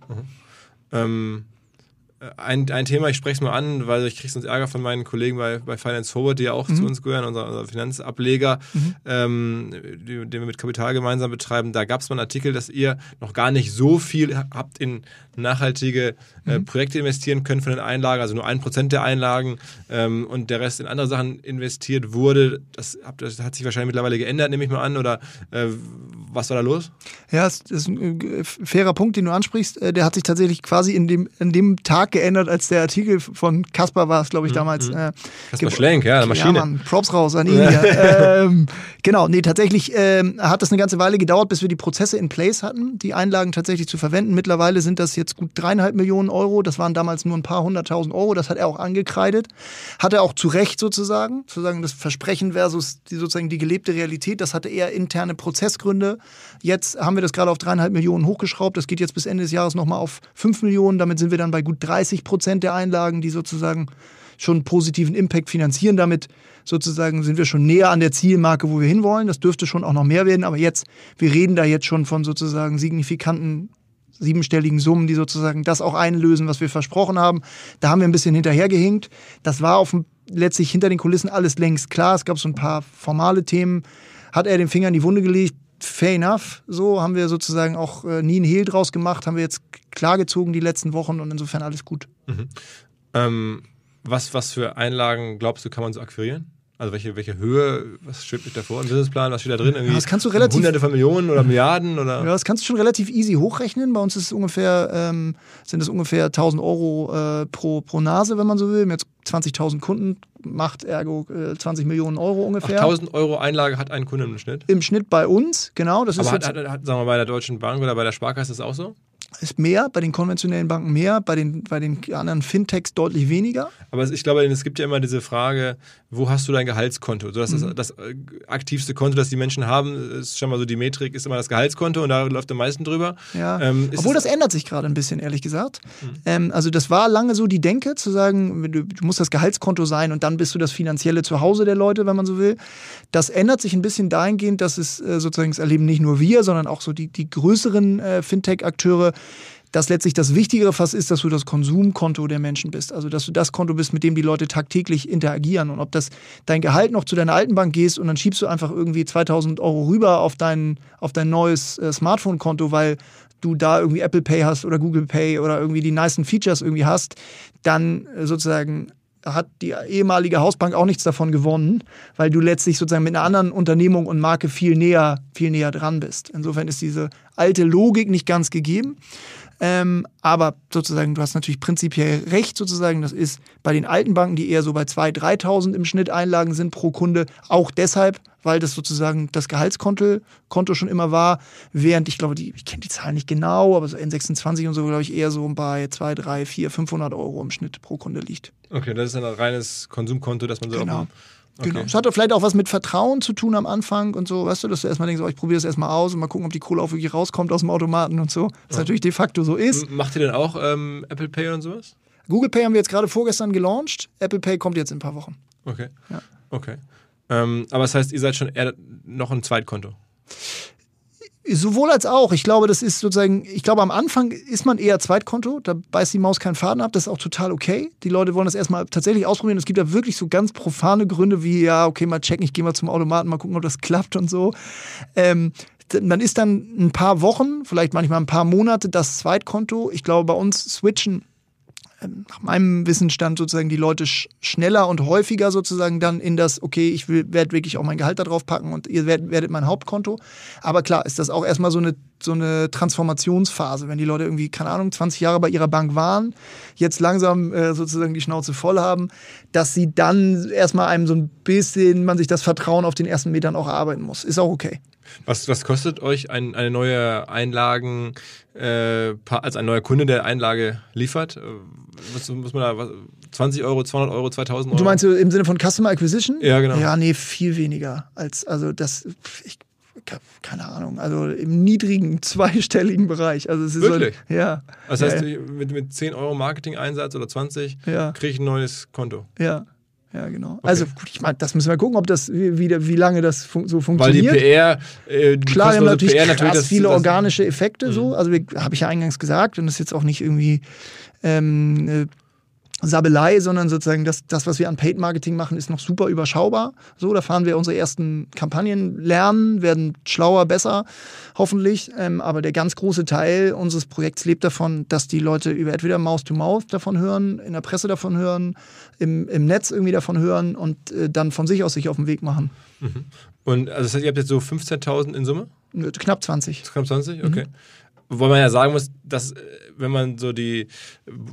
Mhm. Ähm, ein, ein Thema, ich spreche es mal an, weil ich kriege sonst Ärger von meinen Kollegen bei, bei Finance Forward, die ja auch mhm. zu uns gehören, unser, unser Finanzableger, mhm. ähm, den wir mit Kapital gemeinsam betreiben. Da gab es mal einen Artikel, dass ihr noch gar nicht so viel habt in nachhaltige äh, mhm. Projekte investieren können von den Einlagen, also nur ein Prozent der Einlagen ähm, und der Rest in andere Sachen investiert wurde. Das, das, hat sich wahrscheinlich mittlerweile geändert, nehme ich mal an. Oder äh, was war da los? Ja, das ist ein äh, fairer Punkt, den du ansprichst. Äh, der hat sich tatsächlich quasi in dem, in dem Tag geändert, als der Artikel von Kaspar war es, glaube ich, damals. Mhm. Äh, Kaspar Schlenk, ja, Maschine. Ja, Mann, Props raus an ihn hier. ähm, genau, nee, tatsächlich ähm, hat das eine ganze Weile gedauert, bis wir die Prozesse in place hatten, die Einlagen tatsächlich zu verwenden. Mittlerweile sind das jetzt gut dreieinhalb Millionen Euro. Das waren damals nur ein paar hunderttausend Euro. Das hat er auch angekreidet. Hat er auch zu Recht sozusagen. Sozusagen das Versprechen versus die, sozusagen die gelebte Realität. Das hatte eher interne Prozessgründe. Jetzt haben wir das gerade auf dreieinhalb Millionen hochgeschraubt. Das geht jetzt bis Ende des Jahres nochmal auf fünf Millionen. Damit sind wir dann bei gut 30 Prozent der Einlagen, die sozusagen schon positiven Impact finanzieren. Damit sozusagen sind wir schon näher an der Zielmarke, wo wir hinwollen. Das dürfte schon auch noch mehr werden. Aber jetzt, wir reden da jetzt schon von sozusagen signifikanten siebenstelligen Summen, die sozusagen das auch einlösen, was wir versprochen haben. Da haben wir ein bisschen hinterhergehinkt. Das war auf dem, letztlich hinter den Kulissen alles längst klar. Es gab so ein paar formale Themen. Hat er den Finger in die Wunde gelegt? Fair enough. So haben wir sozusagen auch äh, nie einen Hehl draus gemacht, haben wir jetzt klargezogen die letzten Wochen und insofern alles gut. Mhm. Ähm, was, was für Einlagen glaubst du, kann man so akquirieren? Also welche, welche Höhe, was steht mit davor im Businessplan, was steht da drin? Irgendwie Ja, das kannst du relativ- Hunderte von Millionen oder Milliarden oder? Ja, das kannst du schon relativ easy hochrechnen. Bei uns ist es ungefähr, ähm, sind es ungefähr 1000 Euro äh, pro, pro Nase, wenn man so will. Wir haben jetzt 20.000 Kunden, macht ergo äh, 20 Millionen Euro ungefähr. 1000 Euro Einlage hat ein Kunde im Schnitt. Im Schnitt bei uns, genau. Das ist, Aber hat, jetzt, hat, hat, sagen wir mal, bei der Deutschen Bank oder bei der Sparkasse ist das auch so? Ist mehr, bei den konventionellen Banken mehr, bei den, bei den anderen Fintechs deutlich weniger. Aber ich glaube, es gibt ja immer diese Frage, wo hast du dein Gehaltskonto? So, das Mhm. ist das äh, aktivste Konto, das die Menschen haben, ist schon mal so die Metrik, ist immer das Gehaltskonto und da läuft am meisten drüber. Ja. Ähm, Obwohl es- das ändert sich gerade ein bisschen, ehrlich gesagt. Ähm, also das war lange so die Denke, zu sagen, du, du musst das Gehaltskonto sein und dann bist du das finanzielle Zuhause der Leute, wenn man so will. Das ändert sich ein bisschen dahingehend, dass es äh, sozusagen, das erleben nicht nur wir, sondern auch so die, die größeren äh, Fintech-Akteure, dass letztlich das Wichtigere fast ist, dass du das Konsumkonto der Menschen bist. Also, dass du das Konto bist, mit dem die Leute tagtäglich interagieren. Und ob das dein Gehalt noch zu deiner alten Bank gehst und dann schiebst du einfach irgendwie 2000 Euro rüber auf dein, auf dein neues äh, Smartphone-Konto, weil du da irgendwie Apple Pay hast oder Google Pay oder irgendwie die nicen Features irgendwie hast, dann äh, sozusagen hat die ehemalige Hausbank auch nichts davon gewonnen, weil du letztlich sozusagen mit einer anderen Unternehmung und Marke viel näher, viel näher dran bist. Insofern ist diese alte Logik nicht ganz gegeben. Ähm, aber sozusagen, du hast natürlich prinzipiell recht, sozusagen, das ist bei den alten Banken, die eher so bei 2.000, 3.000 im Schnitt Einlagen sind pro Kunde, auch deshalb, weil das sozusagen das Gehaltskonto Konto schon immer war, während ich glaube, die, ich kenne die Zahlen nicht genau, aber so N26 und so, glaube ich, eher so bei 2, 3, 4, 500 Euro im Schnitt pro Kunde liegt. Okay, das ist dann ein reines Konsumkonto, das man so Genau. auf dem- Genau. Okay. Es hatte vielleicht auch was mit Vertrauen zu tun am Anfang und so, weißt du, dass du erstmal denkst, oh, ich probiere das erstmal aus und mal gucken, ob die Kohle auch wirklich rauskommt aus dem Automaten und so. Was natürlich de facto so ist. M- Macht ihr denn auch ähm, Apple Pay und sowas? Google Pay haben wir jetzt gerade vorgestern gelauncht. Apple Pay kommt jetzt in ein paar Wochen. Okay. Ja. Okay. Ähm, aber das heißt, ihr seid schon eher noch ein Zweitkonto. Sowohl als auch. Ich glaube, das ist sozusagen, ich glaube, am Anfang ist man eher Zweitkonto, da beißt die Maus keinen Faden ab, das ist auch total okay. Die Leute wollen das erstmal tatsächlich ausprobieren. Es gibt da wirklich so ganz profane Gründe wie, ja, okay, mal checken, ich gehe mal zum Automaten, mal gucken, ob das klappt und so. Ähm, man ist dann ein paar Wochen, vielleicht manchmal ein paar Monate das Zweitkonto. Ich glaube, bei uns switchen nach meinem Wissensstand sozusagen die Leute sch schneller und häufiger sozusagen dann in das, okay, ich werde wirklich auch mein Gehalt da drauf packen und ihr werdet, werdet mein Hauptkonto. Aber klar, ist das auch erstmal so eine, so eine Transformationsphase, wenn die Leute irgendwie, keine Ahnung, 20 Jahre bei ihrer Bank waren, jetzt langsam äh, sozusagen die Schnauze voll haben, dass sie dann erstmal einem so ein bisschen, man sich das Vertrauen auf den ersten Metern auch erarbeiten muss. Ist auch okay. Was, was kostet euch ein, eine neue Einlagen, äh, pa- als ein neuer Kunde, der Einlage liefert? Äh, Was muss man da, was, 20 Euro, 200 Euro, 2000 Euro? Du meinst im Sinne von Customer Acquisition? Ja, genau. Ja, nee, viel weniger als, also das, ich, keine Ahnung, also im niedrigen zweistelligen Bereich. Also es ist Wirklich? So, ja. Das heißt, ja, mit, mit 10 Euro Marketing-Einsatz oder 20 Ja. kriege ich ein neues Konto. ja. Ja, genau. Also gut, ich meine, das müssen wir gucken, ob das wie, wie, wie lange das fun so Weil die funktioniert. PR, äh, die Klar, wir haben natürlich PR krass natürlich das, viele das, Mhm. organische Effekte so. Also habe ich ja eingangs gesagt und das ist jetzt auch nicht irgendwie ähm, äh, Sabelei, sondern sozusagen das, das, was wir an Paid Marketing machen, ist noch super überschaubar. So, da fahren wir unsere ersten Kampagnen lernen, werden schlauer, besser, hoffentlich. Ähm, aber der ganz große Teil unseres Projekts lebt davon, dass die Leute über entweder Mouth to Mouth davon hören, in der Presse davon hören, im, im Netz irgendwie davon hören und äh, dann von sich aus sich auf den Weg machen. Mhm. Und also das heißt, ihr habt jetzt so 15.000 in Summe? Knapp 20. Knapp 20, okay. Mhm. Wobei man ja sagen muss, dass, äh, wenn man so die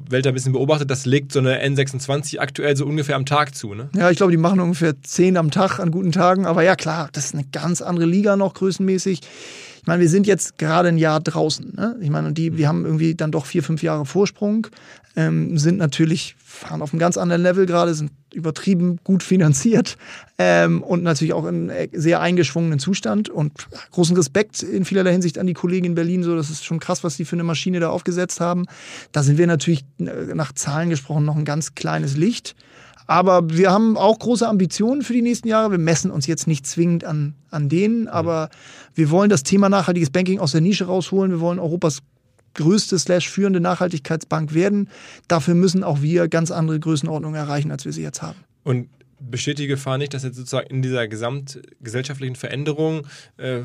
Welt ein bisschen beobachtet, das legt so eine N26 aktuell so ungefähr am Tag zu, ne? Ja, ich glaube, die machen ungefähr 10 am Tag an guten Tagen. Aber ja, klar, das ist eine ganz andere Liga noch größenmäßig. Ich meine, wir sind jetzt gerade ein Jahr draußen. Ne? Ich meine, und die, wir haben irgendwie dann doch vier, fünf Jahre Vorsprung, ähm, sind natürlich, fahren auf einem ganz anderen Level gerade, sind übertrieben gut finanziert ähm, und natürlich auch in sehr eingeschwungenen Zustand. Und großen Respekt in vielerlei Hinsicht an die Kollegen in Berlin. So, das ist schon krass, was die für eine Maschine da aufgesetzt haben. Da sind wir natürlich äh, nach Zahlen gesprochen noch ein ganz kleines Licht. Aber wir haben auch große Ambitionen für die nächsten Jahre. Wir messen uns jetzt nicht zwingend an, an denen, aber wir wollen das Thema nachhaltiges Banking aus der Nische rausholen. Wir wollen Europas größte slash führende Nachhaltigkeitsbank werden. Dafür müssen auch wir ganz andere Größenordnungen erreichen, als wir sie jetzt haben. Und besteht die Gefahr nicht, dass jetzt sozusagen in dieser gesamtgesellschaftlichen Veränderung, äh,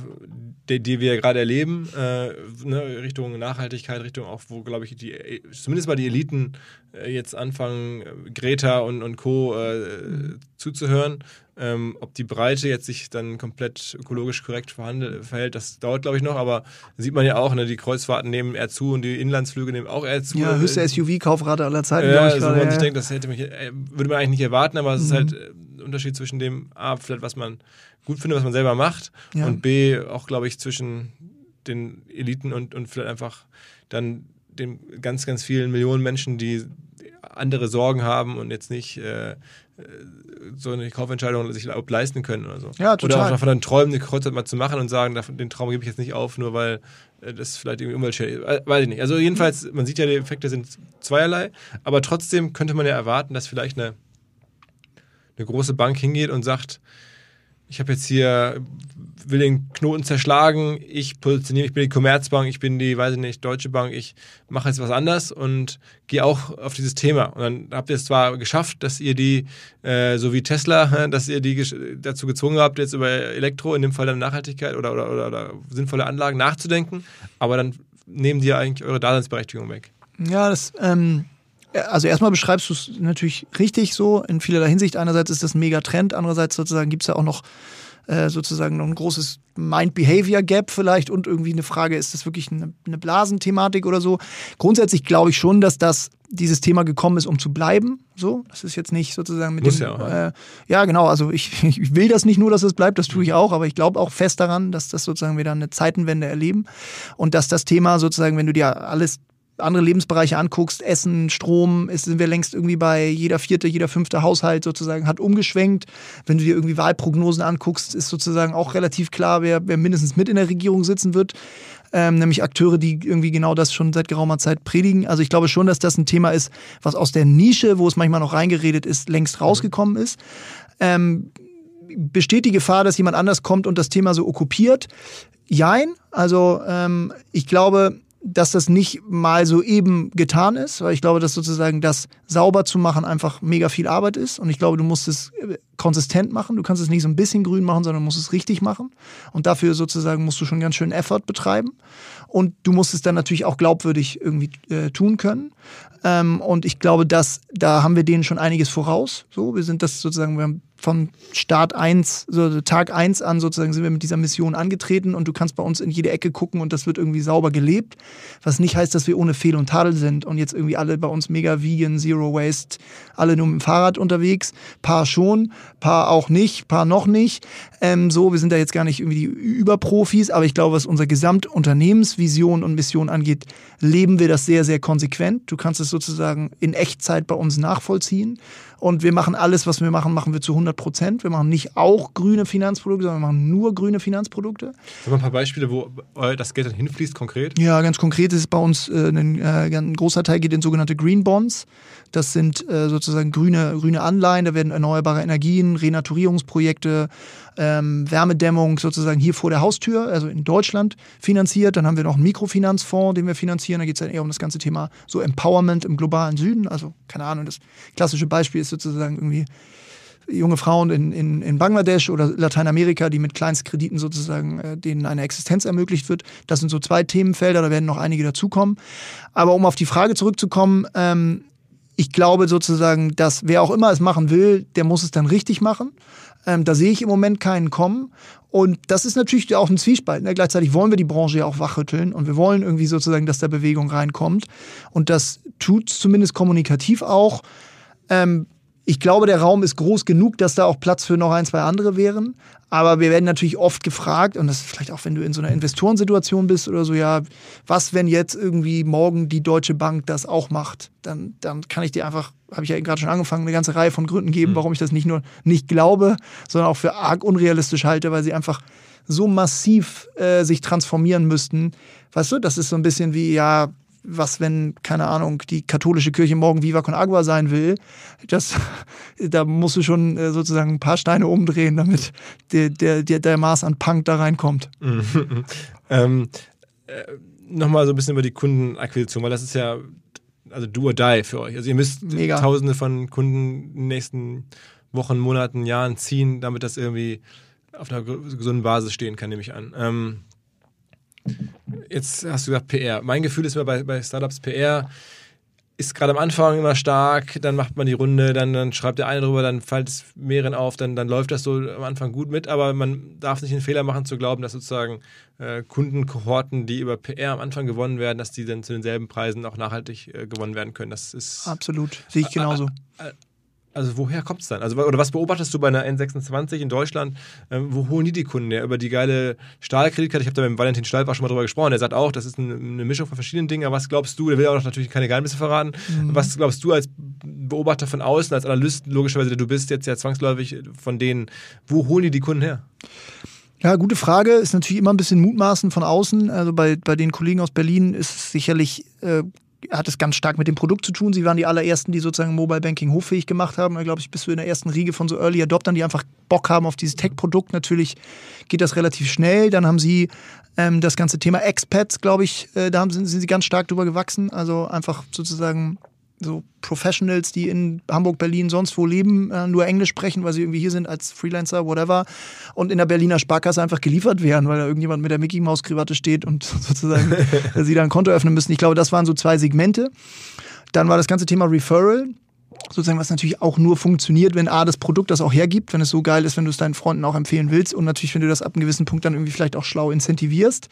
die, die, wir gerade erleben, äh, ne, Richtung Nachhaltigkeit, Richtung auch, wo, glaube ich, die, zumindest mal die Eliten äh, jetzt anfangen, Greta und, und Co. Äh, zuzuhören, ähm, ob die Breite jetzt sich dann komplett ökologisch korrekt verhält, das dauert, glaube ich, noch, aber sieht man ja auch, ne, die Kreuzfahrten nehmen eher zu und die Inlandsflüge nehmen auch eher zu. Ja, höchste SUV-Kaufrate aller Zeiten, ja, glaube ich. Also man ja. sich denkt, das hätte mich, äh, würde man eigentlich nicht erwarten, aber es mhm. ist halt ein Unterschied zwischen dem, A, vielleicht was man gut findet, was man selber macht ja. und B, auch, glaube ich, zwischen den Eliten und, und vielleicht einfach dann den ganz, ganz vielen Millionen Menschen, die andere Sorgen haben und jetzt nicht äh, so eine Kaufentscheidung sich leisten können oder so. Ja, total. Oder auch davon dann träumen, eine Kreuzfahrt mal zu machen und sagen, den Traum gebe ich jetzt nicht auf, nur weil äh, das vielleicht irgendwie Umweltschädigung äh, Weiß ich nicht. Also jedenfalls, man sieht ja, die Effekte sind zweierlei, aber trotzdem könnte man ja erwarten, dass vielleicht eine, eine große Bank hingeht und sagt, ich habe jetzt hier, will den Knoten zerschlagen, ich positioniere, ich bin die Commerzbank, ich bin die, weiß ich nicht, Deutsche Bank, ich mache jetzt was anders und gehe auch auf dieses Thema. Und dann habt ihr es zwar geschafft, dass ihr die, äh, so wie Tesla, dass ihr die dazu gezwungen habt, jetzt über Elektro, in dem Fall dann Nachhaltigkeit oder, oder, oder, oder sinnvolle Anlagen nachzudenken, aber dann nehmen die ja eigentlich eure Daseinsberechtigung weg. Ja, das, ähm, also erstmal beschreibst du es natürlich richtig so, in vielerlei Hinsicht. Einerseits ist das ein Megatrend, andererseits sozusagen gibt es ja auch noch äh, sozusagen noch ein großes Mind-Behavior-Gap vielleicht und irgendwie eine Frage, ist das wirklich eine, eine Blasenthematik oder so? Grundsätzlich glaube ich schon, dass das dieses Thema gekommen ist, um zu bleiben. So, das ist jetzt nicht sozusagen mit Muss dem. Ja, auch, äh, ja, genau. Also ich, ich will das nicht nur, dass es bleibt, das tue ich auch, aber ich glaube auch fest daran, dass das sozusagen wieder eine Zeitenwende erleben und dass das Thema sozusagen, wenn du dir alles andere Lebensbereiche anguckst, Essen, Strom, ist, sind wir längst irgendwie bei jeder vierte, jeder fünfte Haushalt sozusagen hat umgeschwenkt. Wenn du dir irgendwie Wahlprognosen anguckst, ist sozusagen auch relativ klar, wer, wer mindestens mit in der Regierung sitzen wird. Ähm, nämlich Akteure, die irgendwie genau das schon seit geraumer Zeit predigen. Also ich glaube schon, dass das ein Thema ist, was aus der Nische, wo es manchmal noch reingeredet ist, längst rausgekommen ist. Ähm, besteht die Gefahr, dass jemand anders kommt und das Thema so okkupiert? Jein. Also ähm, ich glaube, dass das nicht mal so eben getan ist, weil ich glaube, dass sozusagen das sauber zu machen einfach mega viel Arbeit ist und ich glaube, du musst es äh, konsistent machen. Du kannst es nicht so ein bisschen grün machen, sondern musst es richtig machen und dafür sozusagen musst du schon ganz schön Effort betreiben und du musst es dann natürlich auch glaubwürdig irgendwie äh, tun können. Ähm, und ich glaube, dass da haben wir denen schon einiges voraus. So, wir sind das sozusagen, wir haben von Start 1, so Tag 1 an sozusagen sind wir mit dieser Mission angetreten und du kannst bei uns in jede Ecke gucken und das wird irgendwie sauber gelebt. Was nicht heißt, dass wir ohne Fehl und Tadel sind und jetzt irgendwie alle bei uns mega vegan, zero waste, alle nur mit dem Fahrrad unterwegs. Paar schon, paar auch nicht, paar noch nicht. Ähm, so, wir sind da jetzt gar nicht irgendwie die Überprofis, aber ich glaube, was unsere Gesamtunternehmensvision und Mission angeht, leben wir das sehr, sehr konsequent. Du kannst es sozusagen in Echtzeit bei uns nachvollziehen und wir machen alles, was wir machen, machen wir zu 100 100 Prozent. Wir machen nicht auch grüne Finanzprodukte, sondern wir machen nur grüne Finanzprodukte. Haben wir ein paar Beispiele, wo das Geld dann hinfließt, konkret? Ja, ganz konkret ist bei uns äh, ein, äh, ein, großer Teil geht in sogenannte Green Bonds. Das sind äh, sozusagen grüne, grüne Anleihen, da werden erneuerbare Energien, Renaturierungsprojekte, ähm, Wärmedämmung sozusagen hier vor der Haustür, also in Deutschland finanziert. Dann haben wir noch einen Mikrofinanzfonds, den wir finanzieren. Da geht es dann eher um das ganze Thema so Empowerment im globalen Süden. Also keine Ahnung, das klassische Beispiel ist sozusagen irgendwie junge Frauen in, in, in Bangladesch oder Lateinamerika, die mit Kleinstkrediten sozusagen äh, denen eine Existenz ermöglicht wird. Das sind so zwei Themenfelder, da werden noch einige dazukommen. Aber um auf die Frage zurückzukommen, ähm, ich glaube sozusagen, dass wer auch immer es machen will, der muss es dann richtig machen. Ähm, da sehe ich im Moment keinen kommen. Und das ist natürlich auch ein Zwiespalt. Ne? Gleichzeitig wollen wir die Branche ja auch wachrütteln und wir wollen irgendwie sozusagen, dass da Bewegung reinkommt. Und das tut zumindest kommunikativ auch. Ähm, ich glaube, der Raum ist groß genug, dass da auch Platz für noch ein, zwei andere wären. Aber wir werden natürlich oft gefragt, und das ist vielleicht auch, wenn du in so einer Investorensituation bist oder so, ja, was, wenn jetzt irgendwie morgen die Deutsche Bank das auch macht? Dann, dann kann ich dir einfach, habe ich ja gerade schon angefangen, eine ganze Reihe von Gründen geben, mhm. warum ich das nicht nur nicht glaube, sondern auch für arg unrealistisch halte, weil sie einfach so massiv äh, sich transformieren müssten. Weißt du, das ist so ein bisschen wie, ja, was, wenn, keine Ahnung, die katholische Kirche morgen Viva con Agua sein will, das, da musst du schon äh, sozusagen ein paar Steine umdrehen, damit der, der, der, der Maß an Punk da reinkommt. ähm, äh, Nochmal so ein bisschen über die Kundenakquisition, weil das ist ja also do or die für euch. Also ihr müsst Mega. tausende von Kunden in den nächsten Wochen, Monaten, Jahren ziehen, damit das irgendwie auf einer gesunden Basis stehen kann, nehme ich an. Ähm, Jetzt hast du gesagt PR. Mein Gefühl ist immer bei, bei Startups PR ist gerade am Anfang immer stark, dann macht man die Runde, dann, dann schreibt der eine drüber, dann fällt es mehreren auf, dann, dann läuft das so am Anfang gut mit, aber man darf nicht den Fehler machen zu glauben, dass sozusagen äh, Kundenkohorten, die über PR am Anfang gewonnen werden, dass die dann zu denselben Preisen auch nachhaltig äh, gewonnen werden können. Das ist absolut, sehe ich genauso. Also woher kommt es dann? Also, oder was beobachtest du bei einer N26 in Deutschland? Ähm, wo holen die die Kunden her? Über die geile Stahlkreditkarte? Ich habe da mit Valentin Stalb schon mal drüber gesprochen. Der sagt auch, das ist eine, eine, Mischung von verschiedenen Dingen. Aber was glaubst du, der will auch natürlich keine Geheimnisse verraten. Mhm. Was glaubst du als Beobachter von außen, als Analyst, logischerweise, du bist jetzt ja zwangsläufig von denen, wo holen die die Kunden her? Ja, gute Frage. Ist natürlich immer ein bisschen Mutmaßen von außen. Also bei, bei den Kollegen aus Berlin ist es sicherlich äh, hat es ganz stark mit dem Produkt zu tun. Sie waren die allerersten, die sozusagen Mobile Banking hoffähig gemacht haben. Da glaube ich, bist du in der ersten Riege von so Early Adoptern, die einfach Bock haben auf dieses Tech-Produkt. Natürlich geht das relativ schnell. Dann haben sie ähm, das ganze Thema Expats, glaube ich, äh, da haben, sind, sind sie ganz stark drüber gewachsen. Also einfach sozusagen so Professionals, die in Hamburg, Berlin, sonst wo leben, äh, nur Englisch sprechen, weil sie irgendwie hier sind als Freelancer, whatever, und in der Berliner Sparkasse einfach geliefert werden, weil da irgendjemand mit der Mickey Maus Krawatte steht und sozusagen sie da ein Konto öffnen müssen. Ich glaube, das waren so zwei Segmente. Dann war das ganze Thema Referral sozusagen, was natürlich auch nur funktioniert, wenn A, das Produkt das auch hergibt, wenn es so geil ist, wenn du es deinen Freunden auch empfehlen willst und natürlich, wenn du das ab einem gewissen Punkt dann irgendwie vielleicht auch schlau incentivierst.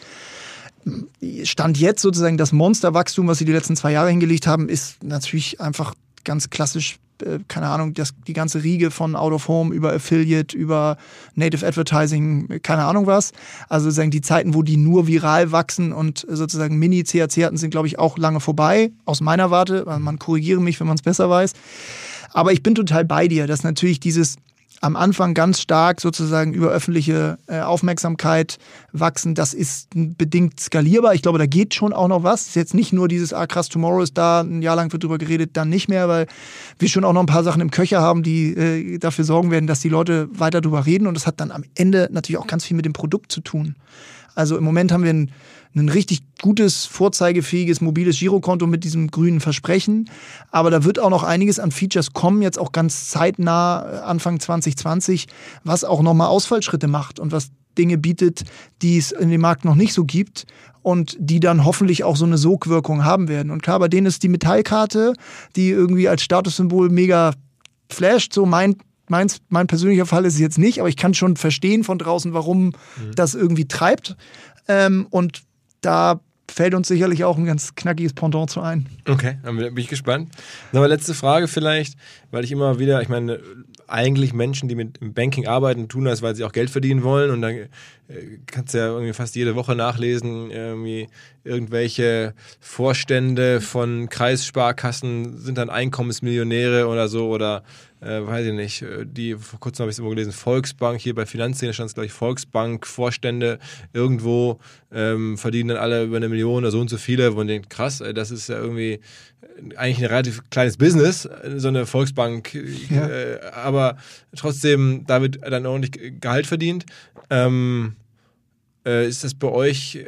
Stand jetzt sozusagen das Monsterwachstum, was sie die letzten zwei Jahre hingelegt haben, ist natürlich einfach ganz klassisch, äh, keine Ahnung, das, die ganze Riege von Out of Home über Affiliate, über Native Advertising, keine Ahnung was. Also sozusagen die Zeiten, wo die nur viral wachsen und sozusagen Mini-CAC hatten, sind, glaube ich, auch lange vorbei, aus meiner Warte. Man korrigiere mich, wenn man es besser weiß. Aber ich bin total bei dir, dass natürlich dieses am Anfang ganz stark sozusagen über öffentliche äh, Aufmerksamkeit wachsen. Das ist bedingt skalierbar. Ich glaube, da geht schon auch noch was. Es ist jetzt nicht nur dieses, ah krass, Tomorrow ist da, ein Jahr lang wird drüber geredet, dann nicht mehr, weil wir schon auch noch ein paar Sachen im Köcher haben, die äh, dafür sorgen werden, dass die Leute weiter drüber reden. Und das hat dann am Ende natürlich auch ganz viel mit dem Produkt zu tun. Also im Moment haben wir ein ein richtig gutes, vorzeigefähiges mobiles Girokonto mit diesem grünen Versprechen. Aber da wird auch noch einiges an Features kommen, jetzt auch ganz zeitnah, äh, Anfang 2020, was auch nochmal Ausfallschritte macht und was Dinge bietet, die es in dem Markt noch nicht so gibt und die dann hoffentlich auch so eine Sogwirkung haben werden. Und klar, bei denen ist die Metallkarte, die irgendwie als Statussymbol mega flasht, so mein Meins, mein persönlicher Fall ist es jetzt nicht, aber ich kann schon verstehen von draußen, warum mhm. das irgendwie treibt. Ähm, und da fällt uns sicherlich auch ein ganz knackiges Pendant zu ein. Okay, dann bin ich gespannt. Nochmal letzte Frage vielleicht, weil ich immer wieder, ich meine, eigentlich Menschen, die mit Banking arbeiten, tun das, weil sie auch Geld verdienen wollen. Und dann äh, kannst du ja irgendwie fast jede Woche nachlesen, irgendwie irgendwelche Vorstände von Kreissparkassen sind dann Einkommensmillionäre oder so oder äh, weiß ich nicht, äh, die, vor kurzem habe ich es immer gelesen, Volksbank, hier bei Finanzszene stand es, glaube ich, Volksbank, Vorstände irgendwo ähm, verdienen dann alle über eine Million oder so und so viele, wo man denkt, krass, ey, das ist ja irgendwie eigentlich ein relativ kleines Business, so eine Volksbank, ja. äh, aber trotzdem, da wird dann ordentlich Gehalt verdient. Ähm, äh, ist das bei euch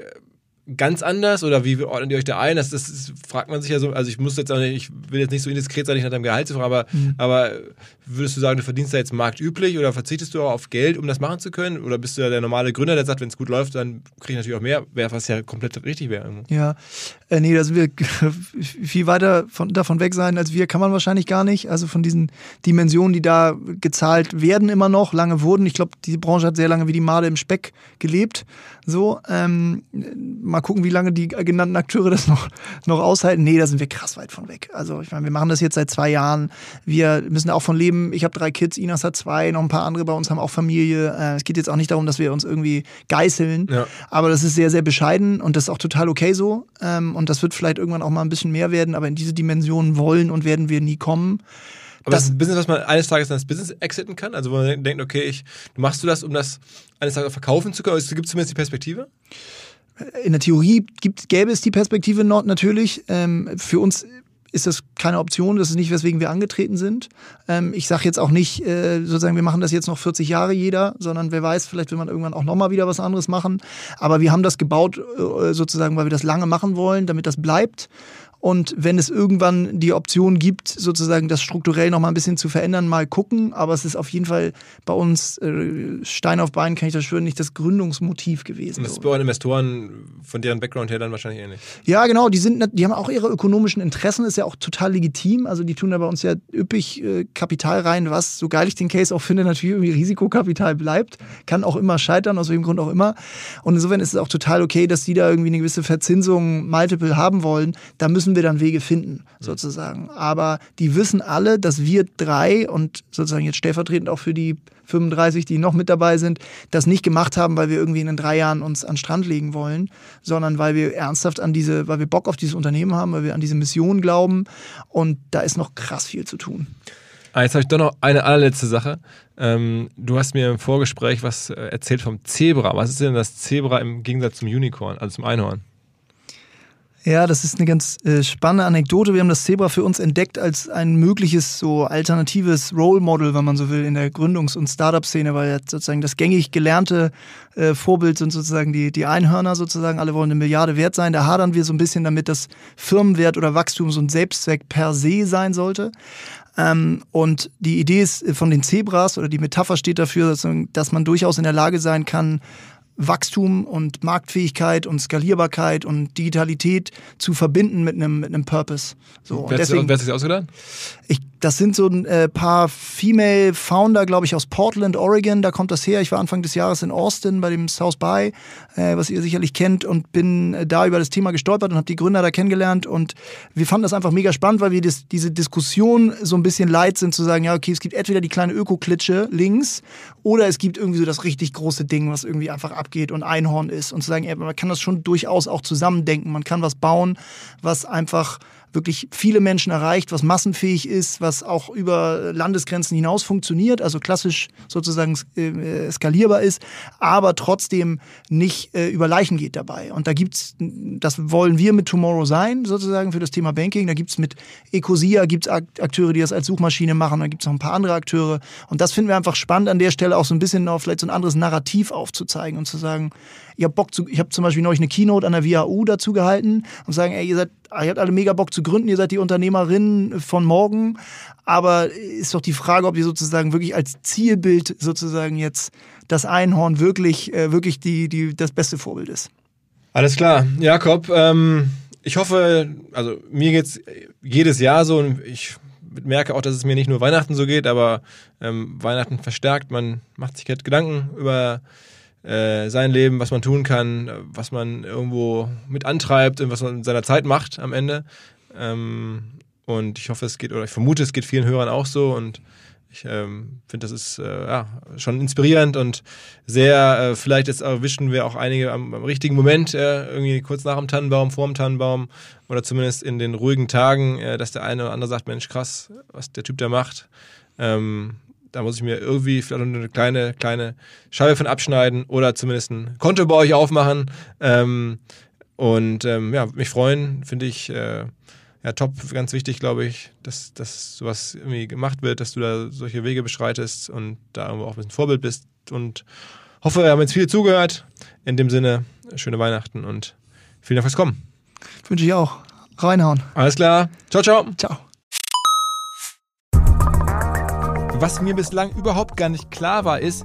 ganz anders oder wie ordnet ihr euch da ein? Das, das, das, fragt man sich ja so. Also ich muss jetzt auch nicht, ich will jetzt nicht so indiskret sein, ich nach deinem Gehalt zu fragen, aber, mhm. aber würdest du sagen, du verdienst da jetzt marktüblich oder verzichtest du auch auf Geld, um das machen zu können? Oder bist du der normale Gründer, der sagt, wenn es gut läuft, dann kriege ich natürlich auch mehr, was ja komplett richtig wäre. Ja, äh, nee, da sind wir viel weiter von, davon weg sein als wir, kann man wahrscheinlich gar nicht. Also von diesen Dimensionen, die da gezahlt werden immer noch, lange wurden. Ich glaube, die Branche hat sehr lange wie die Made im Speck gelebt. So, ähm, mal gucken, wie lange die genannten Akteure das noch, noch aushalten. Nee, da sind wir krass weit von weg. Also ich meine, wir machen das jetzt seit zwei Jahren. Wir müssen auch von leben. Ich habe drei Kids, Inas hat zwei, noch ein paar andere bei uns haben auch Familie. Äh, es geht jetzt auch nicht darum, dass wir uns irgendwie geißeln. Ja. Aber das ist sehr, sehr bescheiden und das ist auch total okay so. Ähm, und das wird vielleicht irgendwann auch mal ein bisschen mehr werden, aber in diese Dimensionen wollen und werden wir nie kommen. Aber das, ist ein Business, was man eines Tages dann das Business exiten kann? Also wo man denkt, okay, ich, machst du das, um das eines Tages verkaufen zu können? Also gibt es zumindest die Perspektive? In der Theorie gibt, gäbe es die Perspektive natürlich. Ähm, für uns ist das keine Option, das ist nicht, weswegen wir angetreten sind. Ähm, ich sage jetzt auch nicht, äh, sozusagen, wir machen das jetzt noch 40 Jahre jeder, sondern wer weiß, vielleicht will man irgendwann auch nochmal wieder was anderes machen. Aber wir haben das gebaut, äh, sozusagen, weil wir das lange machen wollen, damit das bleibt. Und wenn es irgendwann die Option gibt, sozusagen das strukturell noch mal ein bisschen zu verändern, mal gucken. Aber es ist auf jeden Fall bei uns äh, Stein auf Bein, kann ich das schwören, nicht das Gründungsmotiv gewesen. Und das ist bei euren Investoren von deren Background her dann wahrscheinlich ähnlich. Ja, genau. Die sind, die haben auch ihre ökonomischen Interessen, ist ja auch total legitim. Also die tun da bei uns ja üppig äh, Kapital rein, was, so geil ich den Case auch finde, natürlich irgendwie Risikokapital bleibt. Kann auch immer scheitern, aus welchem Grund auch immer. Und insofern ist es auch total okay, dass die da irgendwie eine gewisse Verzinsung, Multiple haben wollen. Da müssen müssen wir dann Wege finden, sozusagen. Aber die wissen alle, dass wir drei und sozusagen jetzt stellvertretend auch für die 35, die noch mit dabei sind, das nicht gemacht haben, weil wir irgendwie in den drei Jahren uns an den Strand legen wollen, sondern weil wir ernsthaft an diese, weil wir Bock auf dieses Unternehmen haben, weil wir an diese Mission glauben und da ist noch krass viel zu tun. Ah, jetzt habe ich doch noch eine allerletzte Sache. Ähm, du hast mir im Vorgespräch was äh, erzählt vom Zebra. Was ist denn das Zebra im Gegensatz zum Unicorn, also zum Einhorn? Ja, das ist eine ganz äh, spannende Anekdote. Wir haben das Zebra für uns entdeckt als ein mögliches so alternatives Role Model, wenn man so will, in der Gründungs- und Startup-Szene, weil ja sozusagen das gängig gelernte äh, Vorbild sind sozusagen die, die Einhörner sozusagen. Alle wollen eine Milliarde wert sein. Da hadern wir so ein bisschen damit, dass Firmenwert oder Wachstum so ein Selbstzweck per se sein sollte. Ähm, und die Idee ist äh, von den Zebras oder die Metapher steht dafür, dass man durchaus in der Lage sein kann, Wachstum und Marktfähigkeit und Skalierbarkeit und Digitalität zu verbinden mit einem, mit einem Purpose. So, wer, deswegen, wer hat sich ausgedacht? Ich das sind so ein äh, paar Female Founder, glaube ich, aus Portland, Oregon. Da kommt das her. Ich war Anfang des Jahres in Austin bei dem South by, äh, was ihr sicherlich kennt, und bin äh, da über das Thema gestolpert und habe die Gründer da kennengelernt. Und wir fanden das einfach mega spannend, weil wir das, diese Diskussion so ein bisschen leid sind, zu sagen, ja, okay, es gibt entweder die kleine Öko-Klitsche links oder es gibt irgendwie so das richtig große Ding, was irgendwie einfach abgeht und Einhorn ist. Und zu sagen, ja, man kann das schon durchaus auch zusammendenken. Man kann was bauen, was einfach wirklich viele Menschen erreicht, was massenfähig ist, was auch über Landesgrenzen hinaus funktioniert, also klassisch sozusagen äh, skalierbar ist, aber trotzdem nicht äh, über Leichen geht dabei. Und da gibt's, das wollen wir mit Tomorrow sein, sozusagen für das Thema Banking. Da gibt's mit Ecosia gibt's Akteure, die das als Suchmaschine machen, da gibt's noch ein paar andere Akteure. Und das finden wir einfach spannend an der Stelle auch so ein bisschen noch vielleicht so ein anderes Narrativ aufzuzeigen und zu sagen, ihr habt Bock zu, ich habe zum Beispiel neulich eine Keynote an der WHU dazu gehalten und sagen, ey, ihr seid, ihr habt alle mega Bock zu gründen, ihr seid die Unternehmerinnen von morgen, aber ist doch die Frage, ob ihr sozusagen wirklich als Zielbild sozusagen jetzt das Einhorn wirklich, äh, wirklich die, die, das beste Vorbild ist. Alles klar, Jakob. Ähm, ich hoffe, also mir geht's jedes Jahr so und ich merke auch, dass es mir nicht nur Weihnachten so geht, aber ähm, Weihnachten verstärkt. Man macht sich halt Gedanken über äh, sein Leben, was man tun kann, was man irgendwo mit antreibt und was man in seiner Zeit macht am Ende. Ähm, und ich hoffe, es geht, oder ich vermute, es geht vielen Hörern auch so. Und Ich ähm, finde, das ist äh, ja, schon inspirierend und sehr, äh, vielleicht jetzt erwischen wir auch einige am, am richtigen Moment, äh, irgendwie kurz nach dem Tannenbaum, vor dem Tannenbaum oder zumindest in den ruhigen Tagen, äh, dass der eine oder andere sagt, Mensch, krass, was der Typ da macht. Ähm, da muss ich mir irgendwie vielleicht eine kleine, kleine Scheibe von abschneiden oder zumindest ein Konto bei euch aufmachen. Ähm, und ähm, ja, mich freuen, finde ich äh, ja top, ganz wichtig, glaube ich, dass, dass sowas irgendwie gemacht wird, dass du da solche Wege beschreitest und da irgendwo auch ein bisschen Vorbild bist. Und hoffe, wir haben jetzt viel zugehört. In dem Sinne, schöne Weihnachten und vielen Dank fürs Kommen. Wünsche ich auch. Reinhauen. Alles klar. Ciao, ciao. Ciao. Was mir bislang überhaupt gar nicht klar war, ist,